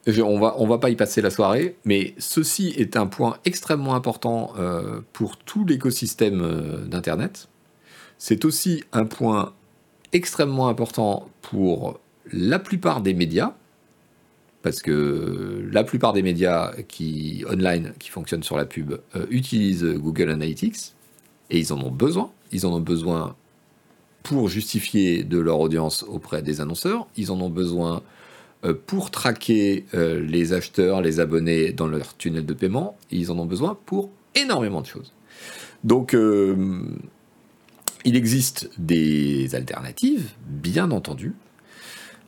on va, va pas y passer la soirée, mais ceci est un point extrêmement important euh, pour tout l'écosystème euh, d'Internet. C'est aussi un point extrêmement important pour la plupart des médias, parce que la plupart des médias qui online qui fonctionnent sur la pub utilisent Google Analytics et ils en ont besoin. Ils en ont besoin pour justifier de leur audience auprès des annonceurs. Ils en ont besoin euh, pour traquer euh, les acheteurs, les abonnés dans leur tunnel de paiement. Ils en ont besoin pour énormément de choses. Donc, euh, il existe des alternatives, bien entendu.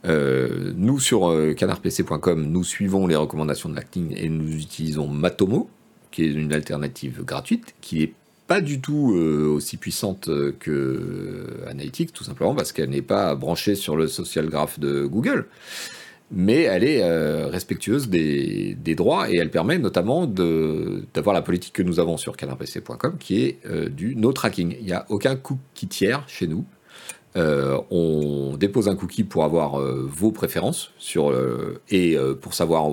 nous, sur canardpc.com, nous suivons les recommandations de l'acting et nous utilisons Matomo, qui est une alternative gratuite, qui est pas du tout euh, aussi puissante que Analytics, tout simplement parce qu'elle n'est pas branchée sur le social graph de Google. Mais elle est euh, respectueuse des, droits et elle permet notamment d'avoir la politique que nous avons sur canardpc.com qui est euh, du no tracking. Il n'y a aucun cookie tiers chez nous. on dépose un cookie pour avoir vos préférences sur, et pour savoir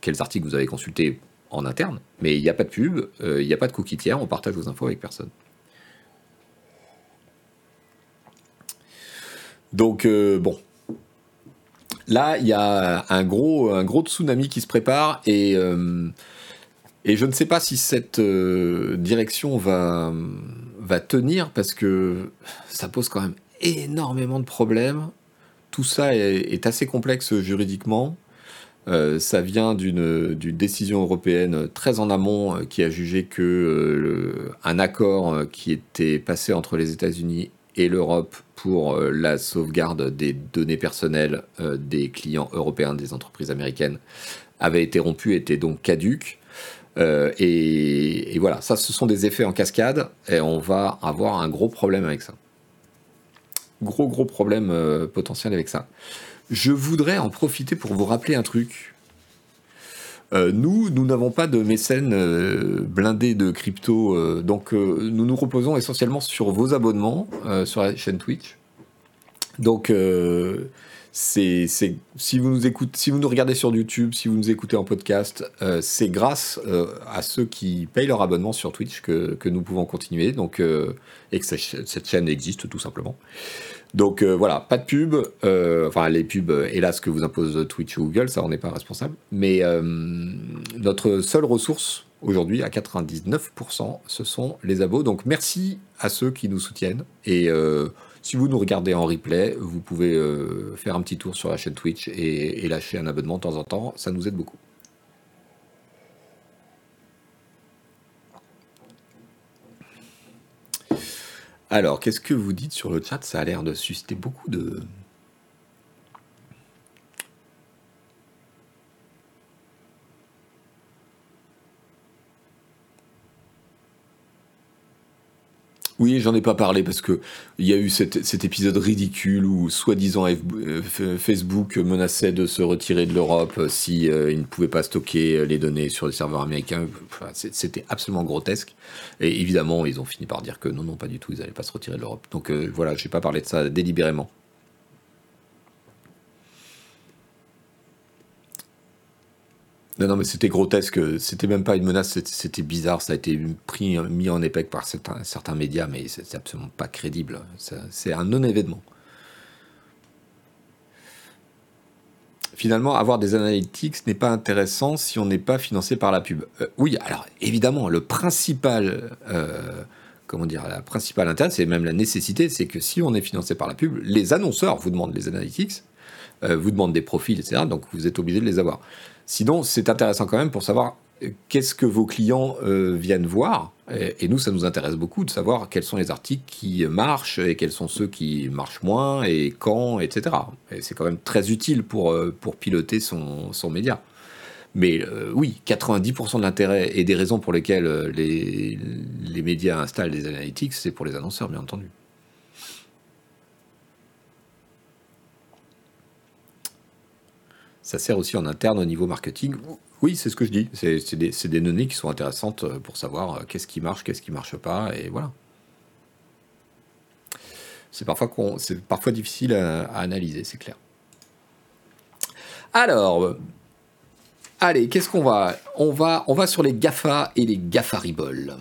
quels articles vous avez consultés en interne, mais il n'y a pas de pub, euh, il n'y a pas de cookie tiers, on partage vos infos avec personne. Donc euh, bon, là il y a un gros, un gros tsunami qui se prépare et, euh, et je ne sais pas si cette direction va, va tenir parce que ça pose quand même énormément de problèmes. Tout ça est assez complexe juridiquement. Euh, ça vient d'une décision européenne très en amont euh, qui a jugé que euh, un accord qui était passé entre les États-Unis et l'Europe pour la sauvegarde des données personnelles des clients européens des entreprises américaines avait été rompu, était donc caduque. Et, et, voilà, ça, ce sont des effets en cascade, et on va avoir un gros problème avec ça. Gros, gros problème potentiel avec ça. Je voudrais en profiter pour vous rappeler un truc. Euh, nous, nous n'avons pas de mécènes euh, blindés de crypto, euh, donc nous nous reposons essentiellement sur vos abonnements sur la chaîne Twitch. Donc, si vous nous écoutez, si vous nous regardez sur YouTube, si vous nous écoutez en podcast, c'est grâce à ceux qui payent leur abonnement sur Twitch que, que nous pouvons continuer, donc et que cette chaîne existe tout simplement. Donc euh, voilà, pas de pub. Euh, enfin, les pubs, euh, hélas, que vous impose Twitch ou Google, ça, on n'est pas responsable. Mais notre seule ressource aujourd'hui, à 99%, ce sont les abos. Donc merci à ceux qui nous soutiennent. Et si vous nous regardez en replay, vous pouvez faire un petit tour sur la chaîne Twitch et lâcher un abonnement de temps en temps. Ça nous aide beaucoup. Alors, qu'est-ce que vous dites sur le chat? Ça a l'air de susciter beaucoup de, Oui, j'en ai pas parlé parce que il y a eu cet, épisode ridicule où soi-disant euh, Facebook menaçait de se retirer de l'Europe euh, si euh, il ne pouvait pas stocker les données sur les serveurs américains. C'était absolument grotesque. Et évidemment, ils ont fini par dire que non, non, pas du tout, ils n'allaient pas se retirer de l'Europe. Donc voilà, je n'ai pas parlé de ça délibérément. Non, non, mais c'était grotesque. C'était même pas une menace, c'était bizarre. Ça a été pris, mis en épée par certains, certains médias, mais c'est absolument pas crédible. C'est un non-événement. Finalement, avoir des analytics n'est pas intéressant si on n'est pas financé par la pub. Euh, oui, alors évidemment, le principal, euh, comment dire, la principale intérêt, c'est même la nécessité, c'est que si on est financé par la pub, les annonceurs vous demandent les analytics, euh, vous demandent des profils, etc. Donc vous êtes obligé de les avoir. Sinon, c'est intéressant quand même pour savoir euh, qu'est-ce que vos clients euh, viennent voir. Et, nous, ça nous intéresse beaucoup de savoir quels sont les articles qui marchent et quels sont ceux qui marchent moins et quand, etc. Et c'est quand même très utile pour, pour piloter son, son média. Mais oui, 90% de l'intérêt et des raisons pour lesquelles les, les médias installent des analytics, c'est pour les annonceurs, bien entendu. Ça sert aussi en interne au niveau marketing. Oui, c'est ce que je dis. C'est des, données qui sont intéressantes euh, pour savoir euh, qu'est-ce qui marche, qu'est-ce qui marche pas, et voilà. C'est parfois, parfois difficile à, analyser, c'est clair. Alors, euh, allez, qu'est-ce qu'on va on, va on va sur les GAFA et les GAFARIBOL.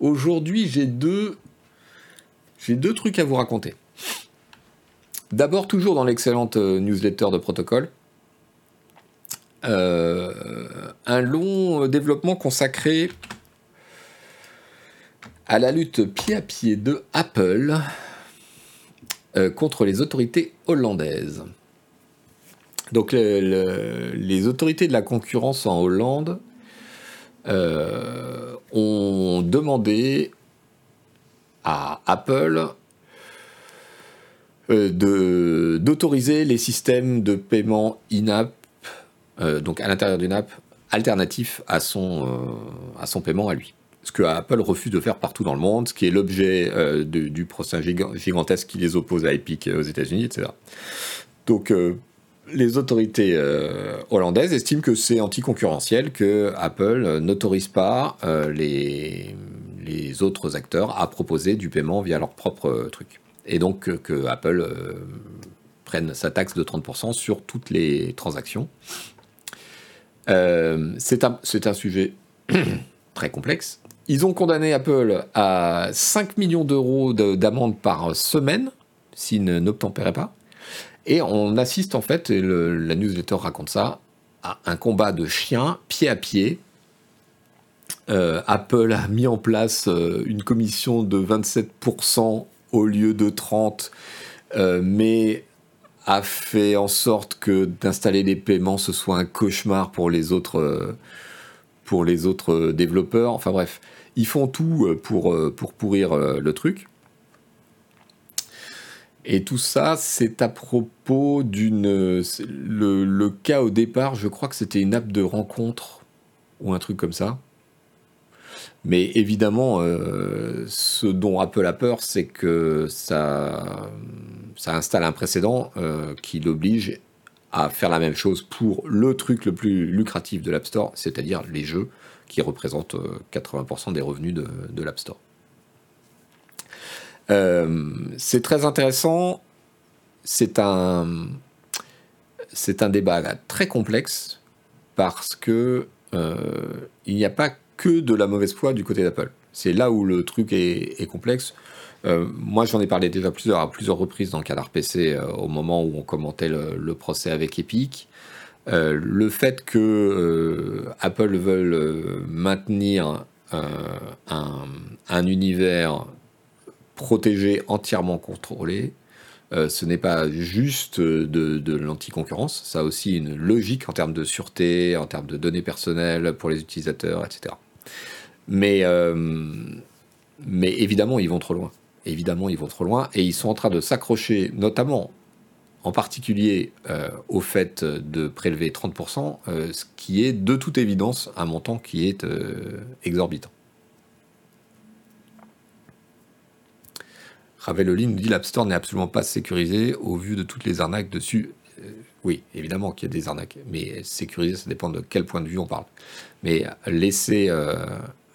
Aujourd'hui, j'ai deux, deux trucs à vous raconter. D'abord, toujours dans l'excellente newsletter de protocole, un long développement consacré à la lutte pied à pied de Apple euh, contre les autorités hollandaises. Donc les autorités de la concurrence en Hollande euh, ont demandé à Apple d'autoriser les systèmes de paiement in-app euh, donc à l'intérieur d'une app, alternatif à son, euh, à son paiement à lui. Ce que Apple refuse de faire partout dans le monde, ce qui est l'objet euh, du procès gigantesque qui les oppose à Epic aux États-Unis, etc. Donc les autorités hollandaises estiment que c'est anticoncurrentiel que Apple n'autorise pas les, les autres acteurs à proposer du paiement via leur propre truc. Et donc que Apple prenne sa taxe de 30% sur toutes les transactions euh, c'est un, sujet très complexe. Ils ont condamné Apple à 5 millions d'euros d'amende par semaine s'ils n'obtempéraient pas. Et on assiste en fait, et la newsletter raconte ça, à un combat de chiens pied à pied. Euh, Apple a mis en place euh, une commission de 27% au lieu de 30%, mais a fait en sorte que d'installer les paiements ce soit un cauchemar pour les autres euh, pour les autres développeurs. Enfin bref, ils font tout euh, pour, euh, pour pourrir le truc. Et tout ça, c'est à propos d'une. Le, le, cas au départ, je crois que c'était une app de rencontre ou un truc comme ça. Mais évidemment, ce dont Apple a peur, c'est que ça ça installe un précédent euh, qui l'oblige à faire la même chose pour le truc le plus lucratif de l'App Store, c'est-à-dire les jeux qui représentent 80% euh, des revenus de, l'App Store. Euh, c'est très intéressant. C'est un, c'est un débat très complexe parce que il n'y a pas que de la mauvaise foi du côté d'Apple. C'est là où le truc est complexe. Euh, moi, j'en ai parlé déjà plusieurs, à plusieurs reprises dans cadre PC euh, au moment où on commentait le, procès avec Epic. Euh, le fait que Apple veuille maintenir un, univers protégé, entièrement contrôlé, ce n'est pas juste de, de l'anticoncurrence, ça a aussi une logique en termes de sûreté, en termes de données personnelles pour les utilisateurs, etc. Mais, mais évidemment, ils vont trop loin évidemment, ils vont trop loin et ils sont en train de s'accrocher, notamment en particulier euh, au fait de prélever 30%, euh, ce qui est de toute évidence un montant qui est euh, exorbitant. Ravelloli nous dit l'App Store n'est absolument pas sécurisé au vu de toutes les arnaques dessus. oui, évidemment qu'il y a des arnaques, mais sécurisé, ça dépend de quel point de vue on parle. Mais laisser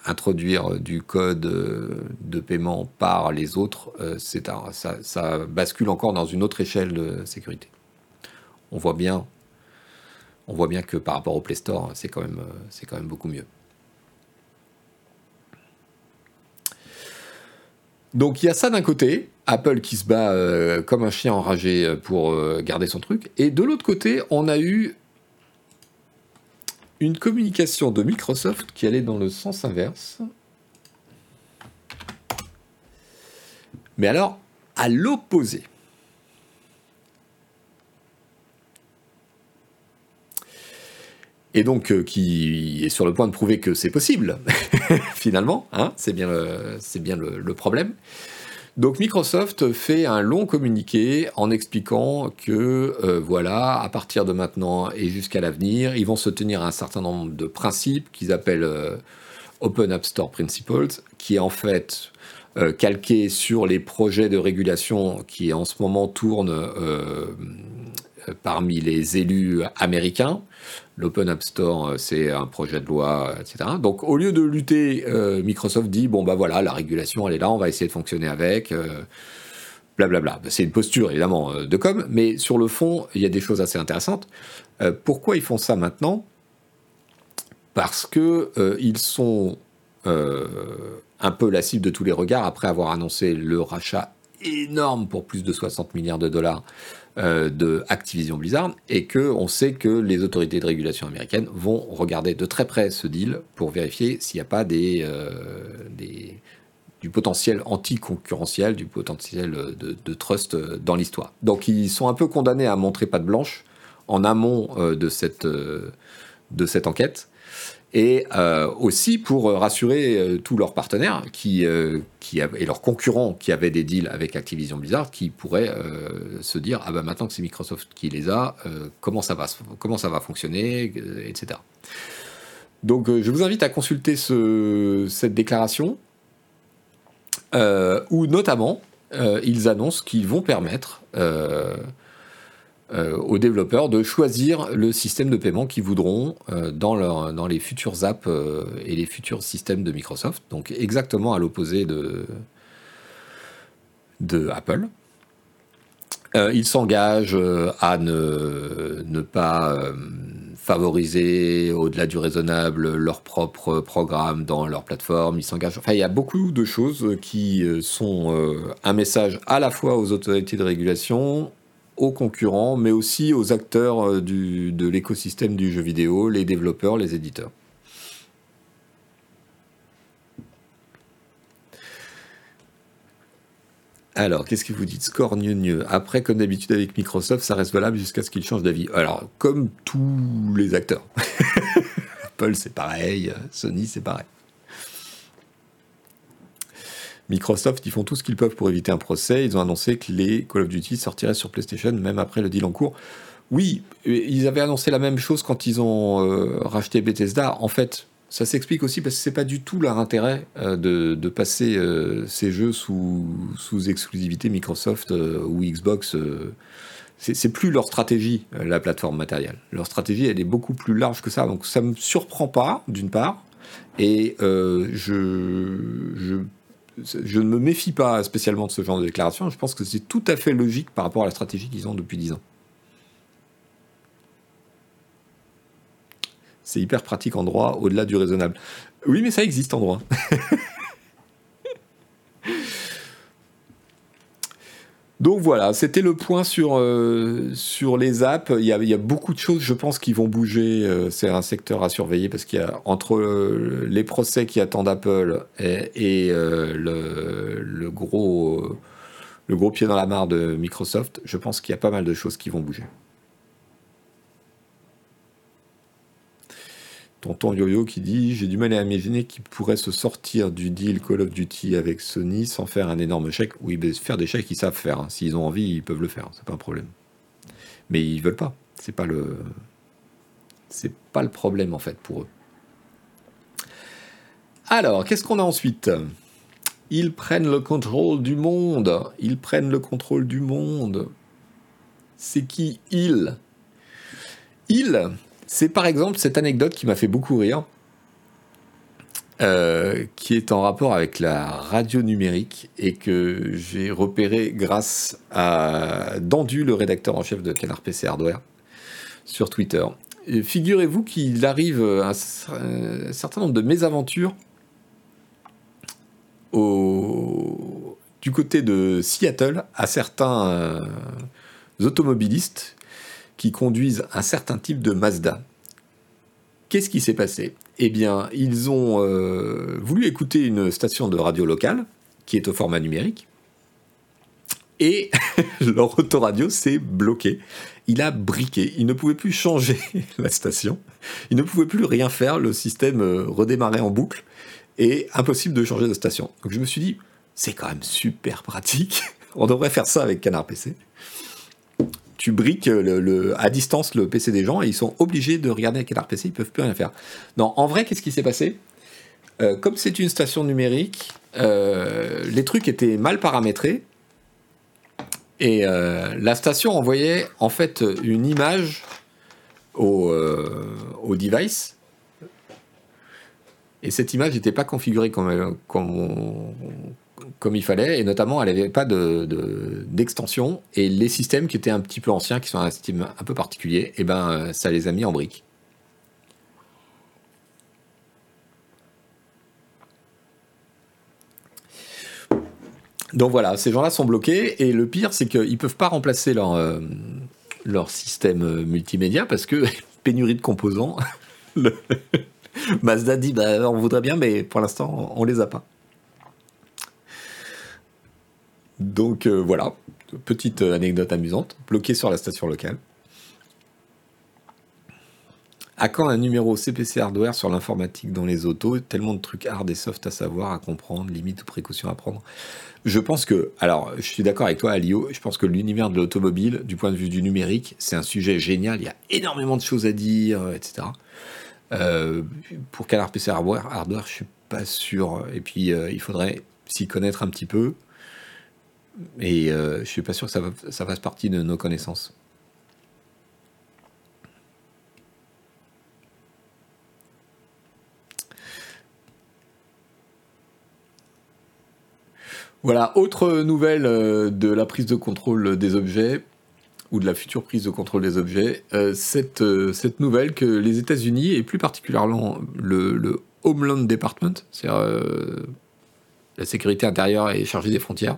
introduire du code euh, de paiement par les autres, euh, c'est ça, ça, bascule encore dans une autre échelle de sécurité. On voit bien, que par rapport au Play Store, c'est quand même, c'est quand même beaucoup mieux. Donc il y a ça d'un côté, Apple qui se bat euh, comme un chien enragé pour garder son truc, et de l'autre côté, on a eu une communication de Microsoft qui allait dans le sens inverse. Mais alors, à l'opposé. Et donc, euh, qui est sur le point de prouver que c'est possible, finalement, hein, c'est bien, bien le, problème. Donc Microsoft fait un long communiqué en expliquant que euh, voilà, à partir de maintenant et jusqu'à l'avenir, ils vont se tenir à un certain nombre de principes qu'ils appellent euh, Open App Store Principles, qui est en fait euh, calqué sur les projets de régulation qui en ce moment tournent parmi les élus américains. L'Open App Store, c'est un projet de loi, etc. Donc, au lieu de lutter, euh, Microsoft dit bon, bah voilà, la régulation, elle est là, on va essayer de fonctionner avec. Euh, blablabla. C'est une posture, évidemment, euh, de com, mais sur le fond, il y a des choses assez intéressantes. pourquoi ils font ça maintenant? Parce que ils sont un peu la cible de tous les regards après avoir annoncé le rachat énorme pour plus de 60 milliards de dollars euh, de Activision Blizzard et que on sait que les autorités de régulation américaines vont regarder de très près ce deal pour vérifier s'il n'y a pas euh, du potentiel anti-concurrentiel, du potentiel de, trust dans l'histoire. Donc ils sont un peu condamnés à montrer patte blanche en amont euh, de cette enquête et euh, aussi pour rassurer euh, tous leurs partenaires qui, euh, et leurs concurrents qui avaient des deals avec Activision Blizzard qui pourraient se dire ah ben maintenant que c'est Microsoft qui les a comment ça va comment ça va fonctionner etc donc je vous invite à consulter ce, cette déclaration où notamment ils annoncent qu'ils vont permettre euh, aux développeurs de choisir le système de paiement qu'ils voudront euh, dans, leur, dans les futures apps euh, et les futurs systèmes de Microsoft. Donc exactement à l'opposé de, de Apple. ils s'engagent à ne, pas favoriser au-delà du raisonnable leur propre programme dans leur plateforme. Ils s'engagent. Enfin, il y a beaucoup de choses qui sont un message à la fois aux autorités de régulation, aux concurrents, mais aussi aux acteurs euh, de l'écosystème du jeu vidéo, les développeurs, les éditeurs. Alors, qu'est-ce que vous dites Score mieux Après, comme d'habitude avec Microsoft, ça reste valable jusqu'à ce qu'ils changent d'avis. Alors, comme tous les acteurs. Apple, c'est pareil. Sony, c'est pareil. Microsoft, ils font tout ce qu'ils peuvent pour éviter un procès. Ils ont annoncé que les Call of Duty sortiraient sur PlayStation même après le deal en cours. Oui, ils avaient annoncé la même chose quand ils ont euh, racheté Bethesda. En fait, ça s'explique aussi parce que c'est pas du tout leur intérêt euh, de, passer euh, ces jeux sous, sous exclusivité Microsoft ou Xbox. c'est plus leur stratégie, la plateforme matérielle. Leur stratégie, elle est beaucoup plus large que ça. Donc ça me surprend pas, d'une part. Et je je ne me méfie pas spécialement de ce genre de déclaration. Je pense que c'est tout à fait logique par rapport à la stratégie qu'ils ont depuis 10 ans. C'est hyper pratique en droit, au-delà du raisonnable. Oui, mais ça existe en droit. Donc voilà, c'était le point sur, euh, les apps. Il y, a, beaucoup de choses, je pense, qui vont bouger. Euh, c'est un secteur à surveiller parce qu'il y a entre euh, les procès qui attendent Apple et, gros, le gros pied dans la mare de Microsoft, je pense qu'il y a pas mal de choses qui vont bouger. Tonton Yo-Yo qui dit J'ai du mal à imaginer qu'ils pourraient se sortir du deal Call of Duty avec Sony sans faire un énorme chèque. Oui, mais faire des chèques, ils savent faire. Hein. S'ils ont envie, ils peuvent le faire. C'est pas un problème. Mais ils veulent pas. C'est pas le. C'est pas le problème en fait pour eux. Alors, qu'est-ce qu'on a ensuite? Ils prennent le contrôle du monde. Ils prennent le contrôle du monde. C'est qui ils? Ils, c'est par exemple cette anecdote qui m'a fait beaucoup rire, euh, qui est en rapport avec la radio numérique et que j'ai repéré grâce à Dandu, le rédacteur en chef de Canard PC Hardware, sur Twitter. Figurez-vous qu'il arrive un, certain nombre de mésaventures du côté de Seattle à certains euh, automobilistes qui conduisent un certain type de Mazda. Qu'est-ce qui s'est passé? Eh bien, ils ont euh, voulu écouter une station de radio locale qui est au format numérique. et leur autoradio s'est bloqué. Il a briqué. Il ne pouvait plus changer la station. Il ne pouvait plus rien faire. Le système euh, redémarrait en boucle et impossible de changer de station. Donc je me suis dit, c'est quand même super pratique. On devrait faire ça avec Canard PC. Tu briques le, à distance le PC des gens et ils sont obligés de regarder avec Canard PC, ils peuvent plus rien faire. Non, en vrai, qu'est-ce qui s'est passé? Euh, Comme c'est une station numérique, euh, les trucs étaient mal paramétrés et euh, la station envoyait en fait une image au, au device et cette image n'était pas configurée comme, comme, comme, il fallait, et notamment elle n'avait pas d'extension, de, et les systèmes qui étaient un petit peu anciens, qui sont un système un peu particulier, et eh ben ça les a mis en briques. Donc voilà, ces gens-là sont bloqués, et le pire, c'est qu'ils ne peuvent pas remplacer leur, euh, système euh, multimédia parce que pénurie de composants. Mazda dit bah, on voudrait bien, mais pour l'instant, on les a pas. Donc euh, voilà, petite anecdote amusante, bloqué sur la station locale. À quand un numéro CPC hardware sur l'informatique dans les autos Tellement de trucs hard et soft à savoir, à comprendre, limites ou précautions à prendre. Je pense que, alors je suis d'accord avec toi Alio, je pense que l'univers de l'automobile, du point de vue du numérique, c'est un sujet génial, il y a énormément de choses à dire, etc. Euh, pour Canard PC hardware, hardware, je suis pas sûr. Et puis, euh, il faudrait s'y connaître un petit peu. Et euh, je suis pas sûr que ça, fasse partie de nos connaissances. Voilà, autre nouvelle de la prise de contrôle des objets ou de la future prise de contrôle des objets, euh, cette, euh, cette nouvelle que les États-Unis, et plus particulièrement le, Homeland Department, c'est-à-dire euh, la sécurité intérieure et chargée des frontières,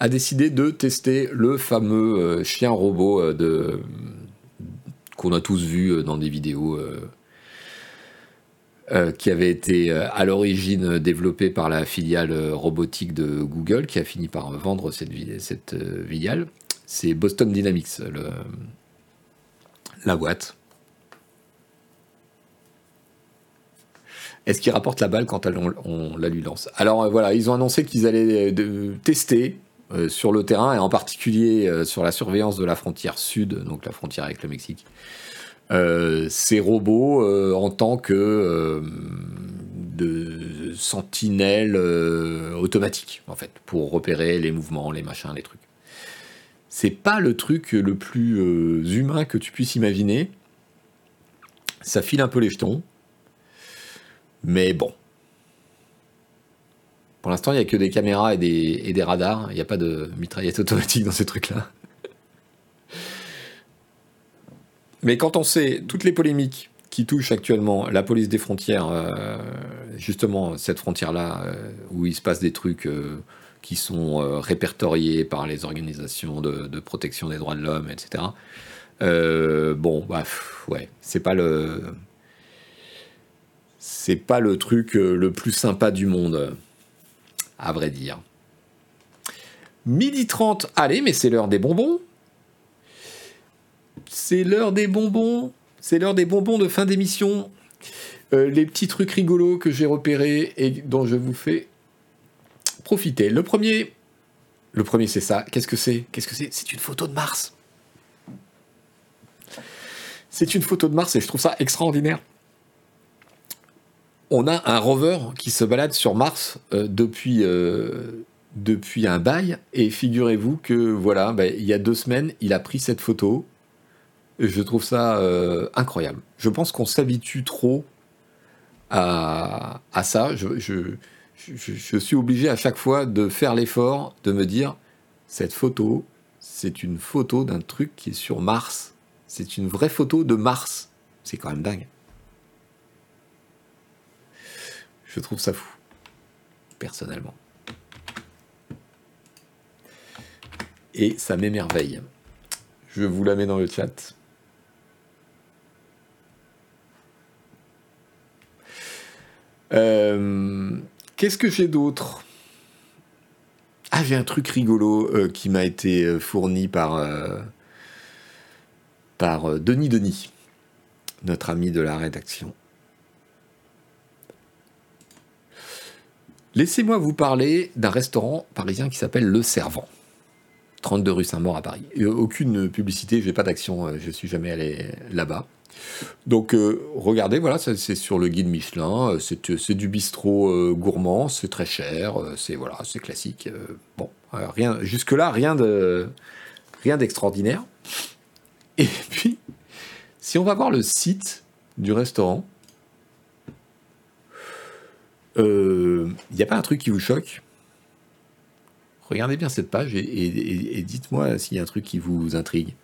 a décidé de tester le fameux chien robot de, qu'on a tous vu dans des vidéos. qui avait été à l'origine développé par la filiale robotique de Google, qui a fini par vendre cette, filiale c'est Boston Dynamics, la boîte. Est-ce qu'il rapporte la balle quand on, la lui lance? Alors euh, voilà, ils ont annoncé qu'ils allaient euh, tester euh, sur le terrain et en particulier sur la surveillance de la frontière sud, donc la frontière avec le Mexique, ces robots en tant que de sentinelles automatiques en fait pour repérer les mouvements, les machins, les trucs c'est pas le truc le plus euh, humain que tu puisses imaginer. Ça file un peu les jetons. Mais bon. Pour l'instant, il n'y a que des caméras et des, radars. Il n'y a pas de mitraillette automatique dans ces trucs-là. Mais quand on sait toutes les polémiques qui touchent actuellement la police des frontières, euh, justement cette frontière-là, euh, où il se passe des trucs qui sont euh, répertoriés par les organisations de, protection des droits de l'homme, etc. Euh, bon, bah, ouais, c'est pas le. C'est pas le truc euh, le plus sympa du monde, à vrai dire. Midi 30, allez, mais c'est l'heure des bonbons. C'est l'heure des bonbons. C'est l'heure des bonbons de fin d'émission. les petits trucs rigolos que j'ai repérés et dont je vous fais profiter. Le premier, le premier c'est ça. Qu'est-ce que c'est? Qu'est-ce que c'est? C'est une photo de Mars. C'est une photo de Mars et je trouve ça extraordinaire. On a un rover qui se balade sur Mars euh, depuis, euh, depuis un bail et figurez-vous que voilà, ben, il y a deux semaines, il a pris cette photo. Je trouve ça euh, incroyable. Je pense qu'on s'habitue trop à, à ça. je, je, suis obligé à chaque fois de faire l'effort de me dire cette photo, c'est une photo d'un truc qui est sur Mars. C'est une vraie photo de Mars. C'est quand même dingue. Je trouve ça fou, personnellement. Et ça m'émerveille. Je vous la mets dans le chat. Euh, Qu'est-ce que j'ai d'autre? Ah, j'ai un truc rigolo euh, qui m'a été euh, fourni par, euh, par Denis Denis, notre ami de la rédaction. Laissez-moi vous parler d'un restaurant parisien qui s'appelle Le Servant. 32 rue Saint-Maur à Paris. aucune publicité, je n'ai pas d'action, je suis jamais allé là-bas. Donc regardez, voilà, c'est sur le guide Michelin, c'est du bistrot gourmand, c'est très cher, c'est voilà, c'est classique. bon, rien jusque là, rien de rien d'extraordinaire. Et puis, si on va voir le site du restaurant, il n'y a pas un truc qui vous choque? Regardez bien cette page et dites-moi s'il y a un truc qui vous intrigue.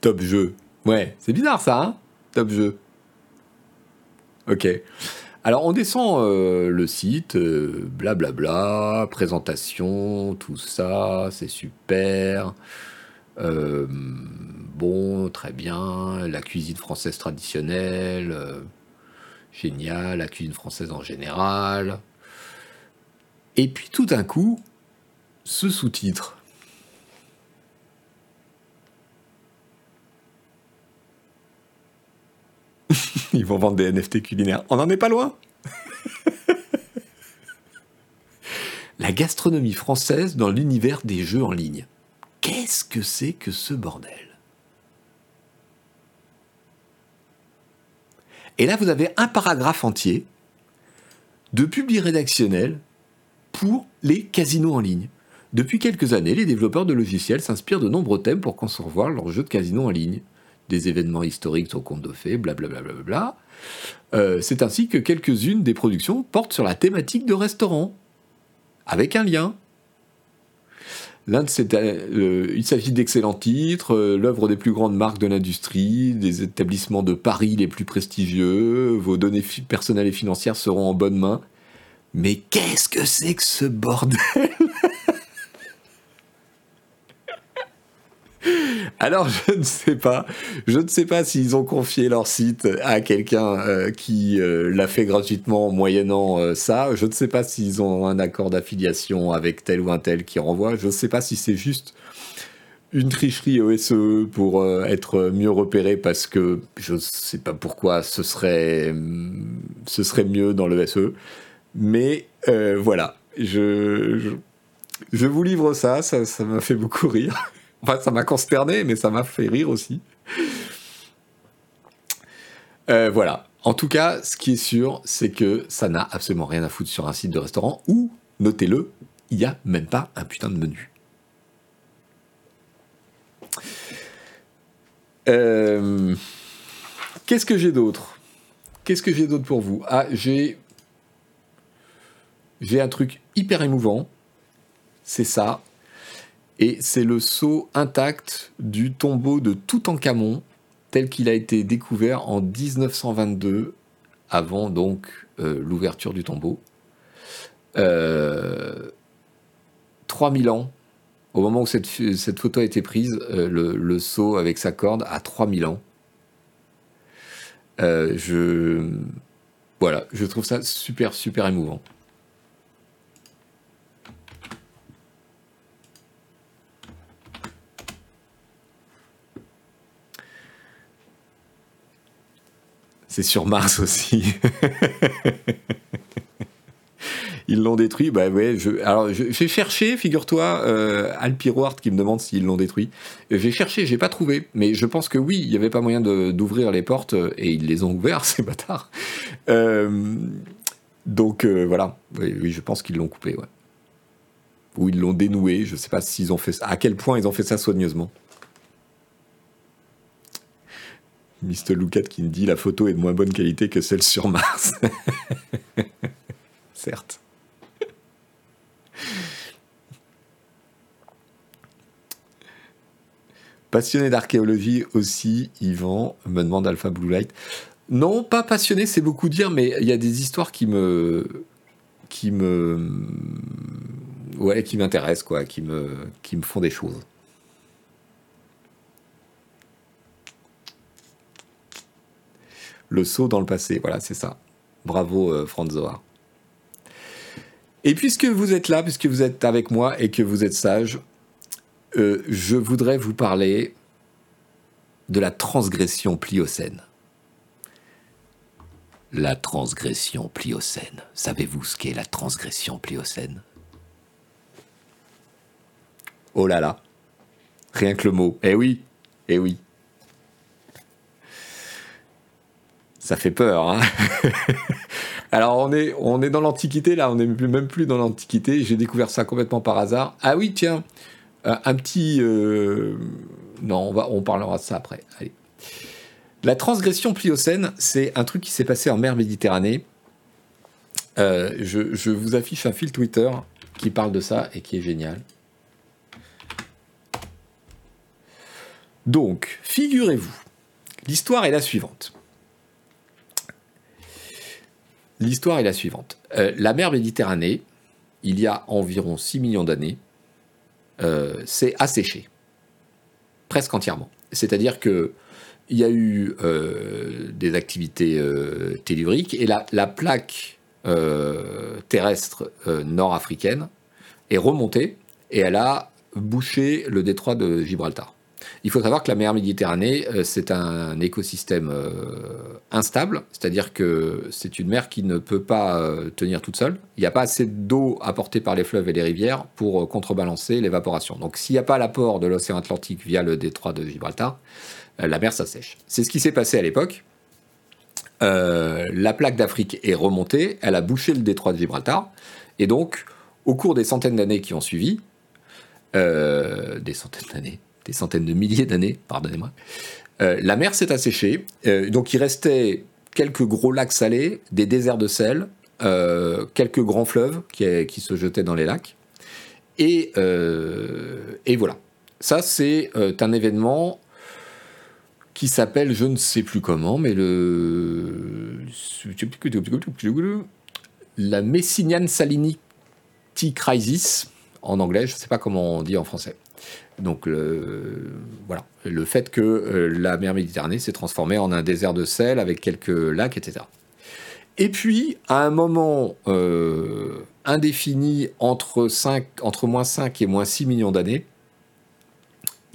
Top jeu. Ouais, c'est bizarre ça, hein? Top jeu. Ok. Alors on descend euh, le site, blablabla, euh, présentation, tout ça, c'est super. Euh, bon, très bien. La cuisine française traditionnelle, génial. La cuisine française en général. Et puis tout d'un coup, ce sous-titre. Ils vont vendre des NFT culinaires. On n'en est pas loin. La gastronomie française dans l'univers des jeux en ligne. Qu'est-ce que c'est que ce bordel? Et là, vous avez un paragraphe entier de publi rédactionnel pour les casinos en ligne. Depuis quelques années, les développeurs de logiciels s'inspirent de nombreux thèmes pour concevoir leurs jeux de casino en ligne des événements historiques au conte de blablabla. Bla euh, c'est ainsi que quelques-unes des productions portent sur la thématique de restaurant, avec un lien. L'un de ces, euh, il s'agit d'excellents titres, euh, l'œuvre des plus grandes marques de l'industrie, des établissements de Paris les plus prestigieux, vos données personnelles et financières seront en bonne main. Mais qu'est-ce que c'est que ce bordel? Alors je ne sais pas, je ne sais pas s'ils ont confié leur site à quelqu'un euh, qui euh, l'a fait gratuitement moyennant euh, ça. Je ne sais pas s'ils ont un accord d'affiliation avec tel ou un tel qui renvoie. Je ne sais pas si c'est juste une tricherie au SE pour être mieux repéré parce que je ne sais pas pourquoi ce serait, ce serait mieux dans le SE. Mais voilà, je, je, vous livre ça, ça m'a fait beaucoup rire. Enfin, ça m'a consterné, mais ça m'a fait rire aussi. Euh, voilà. En tout cas, ce qui est sûr, c'est que ça n'a absolument rien à foutre sur un site de restaurant où, notez-le, il n'y a même pas un putain de menu. Euh, qu'est-ce que j'ai d'autre? Qu'est-ce que j'ai d'autre pour vous? Ah, j'ai j'ai un truc hyper émouvant. C'est ça. Et c'est le sceau intact du tombeau de Toutankhamon, tel qu'il a été découvert en 1922, avant donc euh, l'ouverture du tombeau. Euh, 3000 ans, au moment où cette, photo a été prise, euh, le, le, avec sa corde a 3000 ans. Euh, je, voilà, je trouve ça super, super émouvant. C'est sur Mars aussi. ils l'ont détruit. Bah je, alors j'ai cherché, figure-toi, euh, qui me demande s'ils l'ont détruit. J'ai cherché, j'ai pas trouvé, mais je pense que oui, il n'y avait pas moyen d'ouvrir les portes et ils les ont ouvertes, ces bâtards. Euh, donc euh, voilà, oui, je pense qu'ils l'ont coupé. Ou ils l'ont dénoué, je sais pas s'ils ont fait ça, à quel point ils ont fait ça soigneusement. Mr. Lucat qui me dit la photo est de moins bonne qualité que celle sur Mars. Certes. Passionné d'archéologie aussi, Yvan, me demande Alpha Blue Light. Non, pas passionné, c'est beaucoup dire, mais il y a des histoires qui me. qui me. ouais, qui m'intéressent, quoi, qui me, qui me font des choses. Le saut dans le passé, voilà, c'est ça. Bravo, euh, Franz. Et puisque vous êtes là, puisque vous êtes avec moi et que vous êtes sage, euh, je voudrais vous parler de la transgression pliocène. La transgression pliocène. Savez-vous ce qu'est la transgression pliocène? Oh là là. Rien que le mot. Eh oui, eh oui. Ça fait peur, hein Alors on est, dans l'Antiquité là, on n'est même plus dans l'Antiquité. J'ai découvert ça complètement par hasard. Ah oui, tiens, euh, un petit... Euh, non, on, va, on parlera de ça après. Allez. La transgression pliocène, c'est un truc qui s'est passé en mer Méditerranée. Euh, je, vous affiche un fil Twitter qui parle de ça et qui est génial. Donc, figurez-vous, l'histoire est la suivante. L'histoire est la suivante. Euh, la mer Méditerranée, il y a environ 6 millions d'années, euh, s'est asséchée. Presque entièrement. C'est-à-dire que il y a eu euh, des activités telluriques et la, la plaque terrestre nord-africaine est remontée et elle a bouché le détroit de Gibraltar. Il faut savoir que la mer Méditerranée, c'est un écosystème instable, c'est-à-dire que c'est une mer qui ne peut pas tenir toute seule. Il n'y a pas assez d'eau apportée par les fleuves et les rivières pour contrebalancer l'évaporation. Donc s'il n'y a pas l'apport de l'océan Atlantique via le détroit de Gibraltar, euh, la mer s'assèche. C'est ce qui s'est passé à l'époque. Euh, la plaque d'Afrique est remontée, elle a bouché le détroit de Gibraltar, et donc, au cours des centaines d'années qui ont suivi, euh, des centaines d'années, des centaines de milliers d'années, pardonnez-moi, la mer s'est asséchée, donc il restait quelques gros lacs salés, des déserts de sel, quelques grands fleuves qui, qui, se jetaient dans les lacs, et, et voilà. Ça, c'est un événement qui s'appelle, je ne sais plus comment, mais le. La Messinian Salinity Crisis, en anglais, je ne sais pas comment on dit en français. Donc le, voilà, le fait que euh, la mer Méditerranée s'est transformée en un désert de sel avec quelques lacs, etc. Et puis, à un moment euh, indéfini entre, 5, entre moins 5 et moins 6 millions d'années,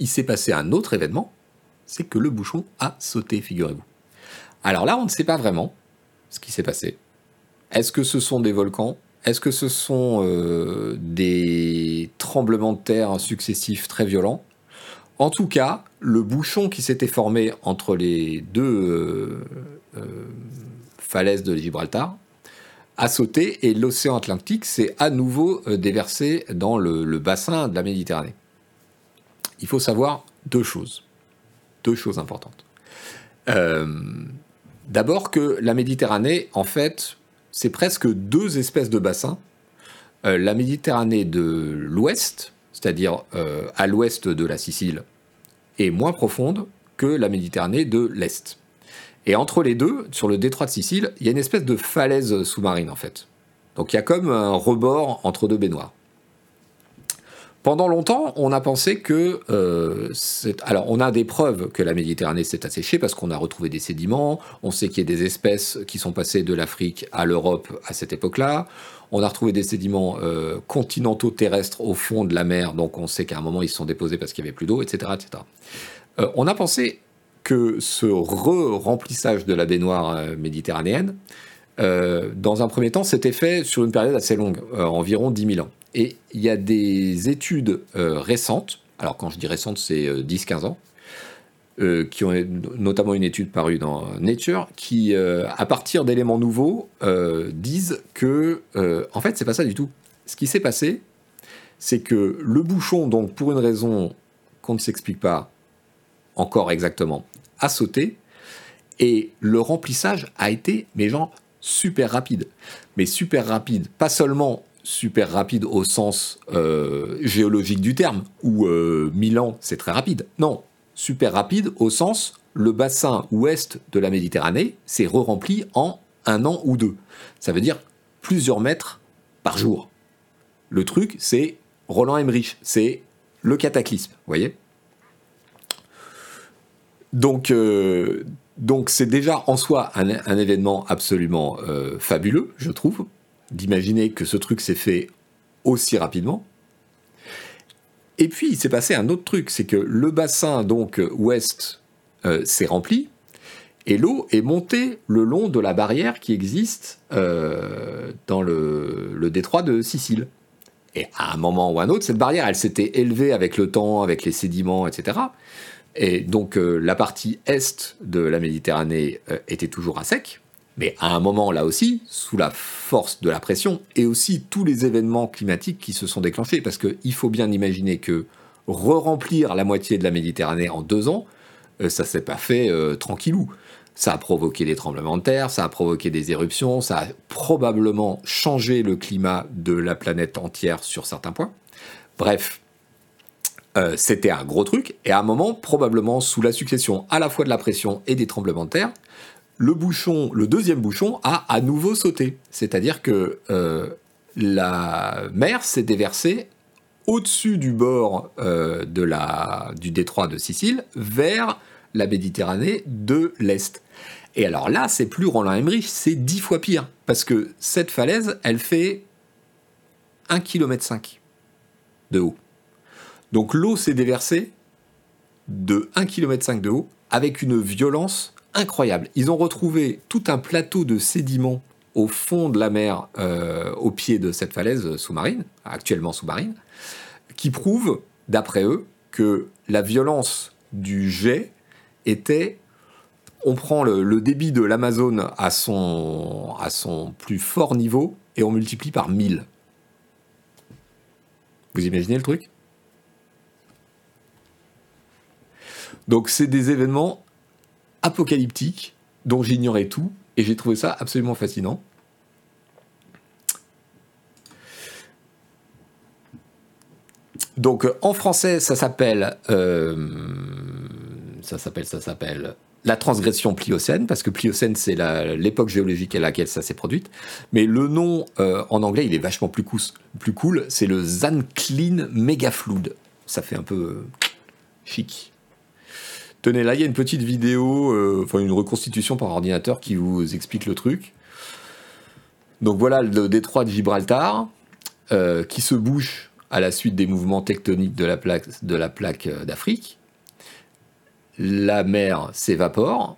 il s'est passé un autre événement c'est que le bouchon a sauté, figurez-vous. Alors là, on ne sait pas vraiment ce qui s'est passé. Est-ce que ce sont des volcans? Est-ce que ce sont euh, des tremblements de terre successifs très violents? En tout cas, le bouchon qui s'était formé entre les deux euh, euh, falaises de Gibraltar a sauté et l'océan Atlantique s'est à nouveau déversé dans le bassin de la Méditerranée. Il faut savoir deux choses deux choses importantes. D'abord que la Méditerranée, en fait, c'est presque deux espèces de bassins. Euh, la Méditerranée de l'ouest, c'est-à-dire euh, à l'ouest de la Sicile, est moins profonde que la Méditerranée de l'est. Et entre les deux, sur le détroit de Sicile, il y a une espèce de falaise sous-marine en fait. Donc il y a comme un rebord entre deux baignoires. Pendant longtemps, on a pensé que... Euh, alors, on a des preuves que la Méditerranée s'est asséchée parce qu'on a retrouvé des sédiments, on sait qu'il y a des espèces qui sont passées de l'Afrique à l'Europe à cette époque-là, on a retrouvé des sédiments euh, continentaux terrestres au fond de la mer, donc on sait qu'à un moment ils se sont déposés parce qu'il n'y avait plus d'eau, etc. etc. Euh, on a pensé que ce re-remplissage de la baignoire méditerranéenne, dans un premier temps, s'était fait sur une période assez longue, environ 10 000 ans. Et il y a des études euh, récentes, alors quand je dis récentes, c'est 10-15 euh, ans, euh, qui ont notamment une étude parue dans Nature, qui, à partir d'éléments nouveaux, disent que, en fait, c'est pas ça du tout. Ce qui s'est passé, c'est que le bouchon, donc pour une raison qu'on ne s'explique pas encore exactement, a sauté, et le remplissage a été, mais genre, super rapide. Mais super rapide, pas seulement super rapide au sens euh, géologique du terme, où euh, Milan c'est très rapide. Non, super rapide au sens le bassin ouest de la Méditerranée s'est re-rempli en un an ou deux. Ça veut dire plusieurs mètres par jour. Le truc, c'est Roland Emmerich, c'est le cataclysme, vous voyez? Donc, euh, donc c'est déjà en soi un, événement absolument euh, fabuleux, je trouve, d'imaginer que ce truc s'est fait aussi rapidement. Et puis il s'est passé un autre truc, c'est que le bassin donc ouest euh, s'est rempli et l'eau est montée le long de la barrière qui existe dans le, détroit de Sicile. Et à un moment ou un autre, cette barrière, elle s'était élevée avec le temps, avec les sédiments, etc. Et donc euh, la partie est de la Méditerranée euh, était toujours à sec. Mais à un moment, là aussi, sous la force de la pression, et aussi tous les événements climatiques qui se sont déclenchés, parce qu'il faut bien imaginer que re-remplir la moitié de la Méditerranée en deux ans, euh, ça s'est pas fait tranquillou. Ça a provoqué des tremblements de terre, ça a provoqué des éruptions, ça a probablement changé le climat de la planète entière sur certains points. Bref, euh, c'était un gros truc, et à un moment, probablement sous la succession à la fois de la pression et des tremblements de terre, le deuxième bouchon, a à nouveau sauté. C'est-à-dire que euh, la mer s'est déversée au-dessus du bord euh, du détroit de Sicile vers la Méditerranée de l'Est. Et alors là, c'est plus Roland Emmerich, c'est dix fois pire. Parce que cette falaise, elle fait 1,5 km de haut. Donc l'eau s'est déversée de 1,5 km de haut avec une violence incroyable. Ils ont retrouvé tout un plateau de sédiments au fond de la mer, euh, au pied de cette falaise sous-marine, actuellement sous-marine, qui prouve, d'après eux, que la violence du jet était on prend le, débit de l'Amazone à son, à son plus fort niveau et on multiplie par 1000. Vous imaginez le truc? Donc c'est des événements apocalyptiques dont j'ignorais tout et j'ai trouvé ça absolument fascinant. Donc en français ça s'appelle euh, ça s'appelle ça s'appelle la transgression pliocène, parce que pliocène, c'est l'époque géologique à laquelle ça s'est produite. Mais le nom euh, en anglais, il est vachement plus, cool. C'est le Zanclean Megaflood. Ça fait un peu chic. Tenez, là, il y a une petite vidéo, euh, enfin une reconstitution par ordinateur qui vous explique le truc. Donc voilà le détroit de Gibraltar, qui se bouche à la suite des mouvements tectoniques de la plaque d'Afrique la mer s'évapore.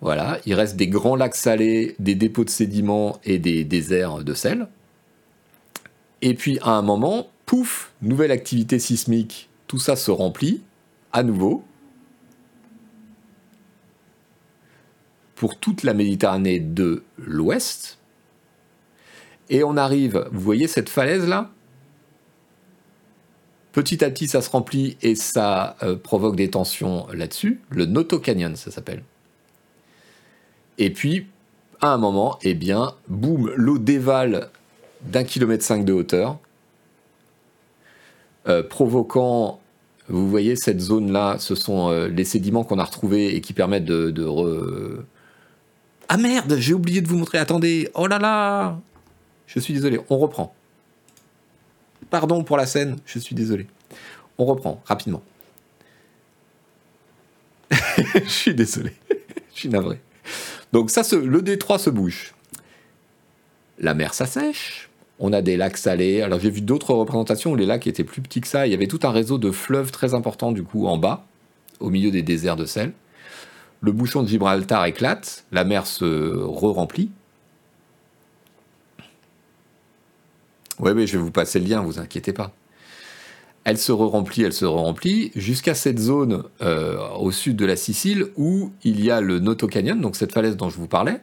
Voilà, il reste des grands lacs salés, des dépôts de sédiments et des déserts de sel. Et puis à un moment, pouf, nouvelle activité sismique, tout ça se remplit à nouveau pour toute la Méditerranée de l'ouest. Et on arrive, vous voyez cette falaise là Petit à petit, ça se remplit et ça euh, provoque des tensions là-dessus. Le Noto Canyon, ça s'appelle. Et puis, à un moment, eh bien, boum, l'eau dévale d'un kilomètre cinq de hauteur, euh, provoquant, vous voyez, cette zone-là, ce sont euh, les sédiments qu'on a retrouvés et qui permettent de... de Ah merde, j'ai oublié de vous montrer, attendez, oh là là Je suis désolé, on reprend. Pardon pour la scène, je suis désolé. On reprend rapidement. je suis désolé, je suis navré. Donc ça, le détroit se bouge. La mer s'assèche. On a des lacs salés. Alors j'ai vu d'autres représentations où les lacs étaient plus petits que ça. Il y avait tout un réseau de fleuves très important du coup en bas, au milieu des déserts de sel. Le bouchon de Gibraltar éclate, la mer se re-remplit. Oui, oui, je vais vous passer le lien, vous inquiétez pas. Elle se re-remplit, elle se re-remplit, jusqu'à cette zone euh, au sud de la Sicile où il y a le Noto Canyon, donc cette falaise dont je vous parlais.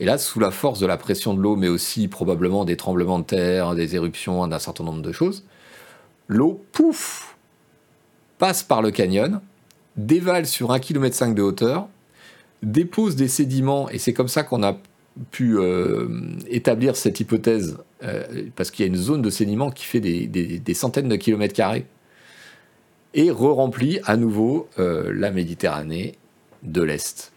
Et là, sous la force de la pression de l'eau, mais aussi probablement des tremblements de terre, des éruptions, d'un certain nombre de choses, l'eau, pouf, passe par le canyon, dévale sur 1,5 km de hauteur, dépose des sédiments, et c'est comme ça qu'on a pu euh, établir cette hypothèse, euh, parce qu'il y a une zone de sédiment qui fait des, centaines de kilomètres carrés, et re-remplit à nouveau euh, la Méditerranée de l'Est.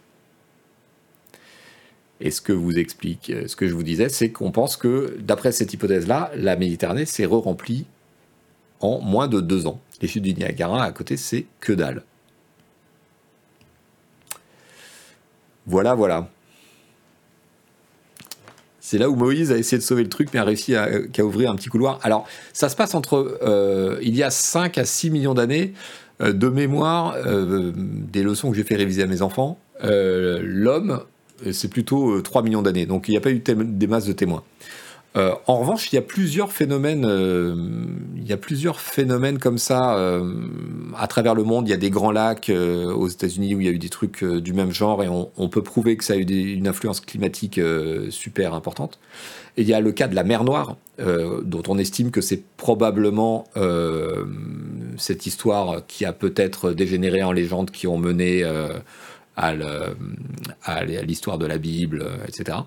Et ce que vous explique, ce que je vous disais, c'est qu'on pense que, d'après cette hypothèse-là, la Méditerranée s'est re-remplie en moins de deux ans. Les chutes du Niagara à côté, c'est que dalle. Voilà, voilà. C'est là où Moïse a essayé de sauver le truc, mais a réussi à, ouvrir un petit couloir. Alors, ça se passe entre. Euh, il y a 5 à 6 millions d'années, euh, de mémoire, des leçons que j'ai fait réviser à mes enfants. L'homme c'est plutôt 3 euh, millions d'années, donc il n'y a pas eu des masses de témoins. Euh, en revanche, il y a plusieurs phénomènes, euh, il y a plusieurs phénomènes comme ça à travers le monde. Il y a des grands lacs aux États-Unis où il y a eu des trucs du même genre et on, peut prouver que ça a eu une influence climatique super importante. Il y a le cas de la mer Noire, dont on estime que c'est probablement cette histoire qui a peut-être dégénéré en légende qui ont mené à l'histoire de la Bible, etc.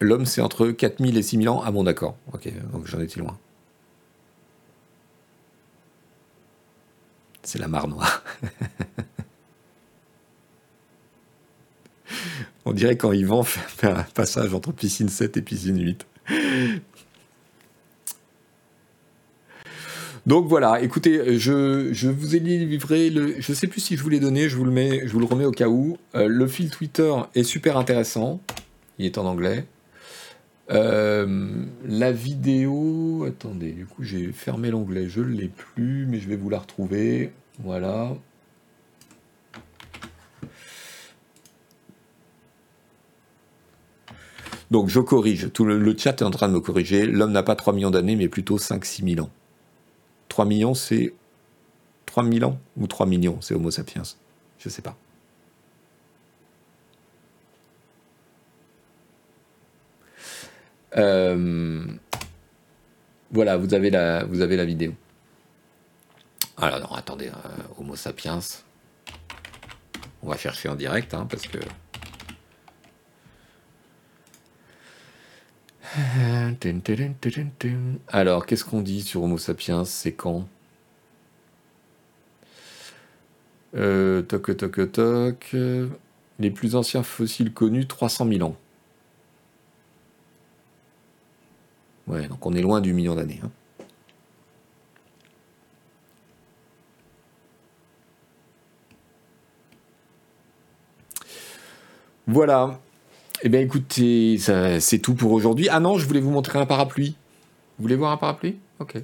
L'homme, c'est entre 4000 et 6000 ans. Ah bon, d'accord. Ok, donc j'en étais loin. C'est la mare noire. On dirait quand Yvan fait un passage entre piscine 7 et piscine 8. Donc voilà, écoutez, je, vous ai livré le. Je sais plus si je vous l'ai donné, je vous le je vous remets au cas où. Euh, le fil Twitter est super intéressant. Il est en anglais. Euh, la vidéo. Attendez, du coup j'ai fermé l'onglet, je ne l'ai plus, mais je vais vous la retrouver. Voilà. Donc je corrige, tout le, le, chat est en train de me corriger. L'homme n'a pas 3 millions d'années, mais plutôt 5-6 000 ans. 3 millions, c'est 3 000 ans Ou 3 millions, c'est Homo sapiens Je ne sais pas. Voilà, vous avez, la, vous avez la vidéo. Alors, non, attendez, euh, Homo sapiens. On va chercher en direct, hein, parce que Alors, qu'est-ce qu'on dit sur Homo sapiens? C'est quand? Euh, Toc, toc, toc. Les plus anciens fossiles connus, 300 000 ans. Ouais, donc on est loin du million d'années. Hein. Voilà. Eh bien écoutez, c'est tout pour aujourd'hui. Ah non, je voulais vous montrer un parapluie. Vous voulez voir un parapluie? Ok.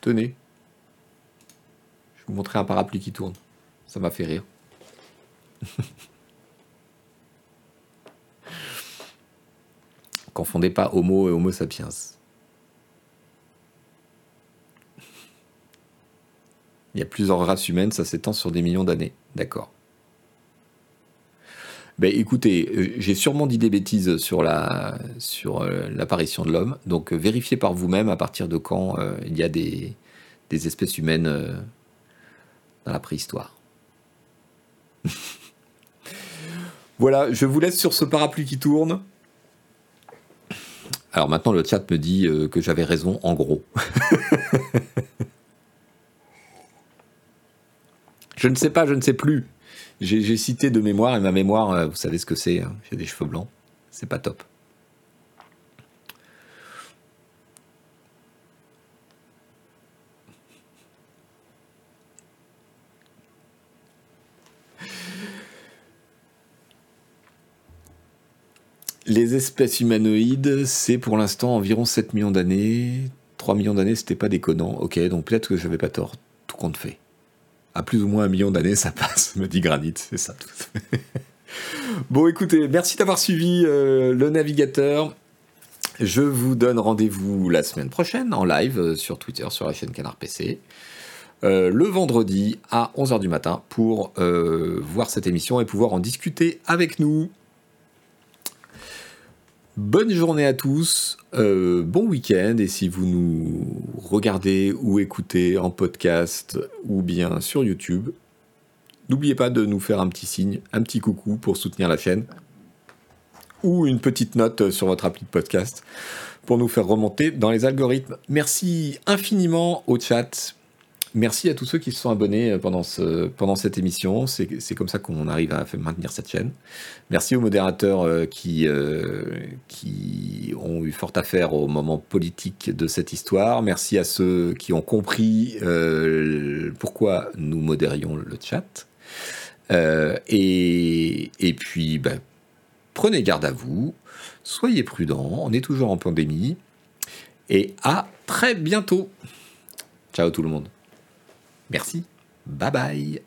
Tenez. Je vais vous montrer un parapluie qui tourne. Ça m'a fait rire. Confondez pas Homo et Homo sapiens. Il y a plusieurs races humaines, ça s'étend sur des millions d'années. D'accord. Ben, écoutez, euh, j'ai sûrement dit des bêtises sur la sur euh, l'apparition de l'homme, donc euh, vérifiez par vous-même à partir de quand il y a des, des espèces humaines dans la préhistoire. voilà, je vous laisse sur ce parapluie qui tourne. Alors maintenant, le chat me dit que j'avais raison en gros. je ne sais pas, je ne sais plus. J'ai cité de mémoire, et ma mémoire, euh, vous savez ce que c'est, hein. j'ai des cheveux blancs, c'est pas top. Les espèces humanoïdes, c'est pour l'instant environ 7 millions d'années. 3 millions d'années, c'était pas déconnant. Ok, donc peut-être que j'avais pas tort, tout compte fait à plus ou moins un million d'années, ça passe, me dit Granit, c'est ça tout. bon, écoutez, merci d'avoir suivi euh, le navigateur. Je vous donne rendez-vous la semaine prochaine en live euh, sur Twitter, sur la chaîne Canard PC. Euh, le vendredi à 11h du matin pour voir cette émission et pouvoir en discuter avec nous. Bonne journée à tous, euh, bon week-end et si vous nous regardez ou écoutez en podcast ou bien sur YouTube, n'oubliez pas de nous faire un petit signe, un petit coucou pour soutenir la chaîne ou une petite note sur votre appli de podcast pour nous faire remonter dans les algorithmes. Merci infiniment au chat. Merci à tous ceux qui se sont abonnés pendant, ce, pendant cette émission. C'est comme ça qu'on arrive à maintenir cette chaîne. Merci aux modérateurs euh, qui, euh, qui ont eu fort à faire au moment politique de cette histoire. Merci à ceux qui ont compris euh, pourquoi nous modérions le chat. et, et puis, ben, prenez garde à vous. Soyez prudents. On est toujours en pandémie. Et à très bientôt. Ciao tout le monde. Merci. Bye bye.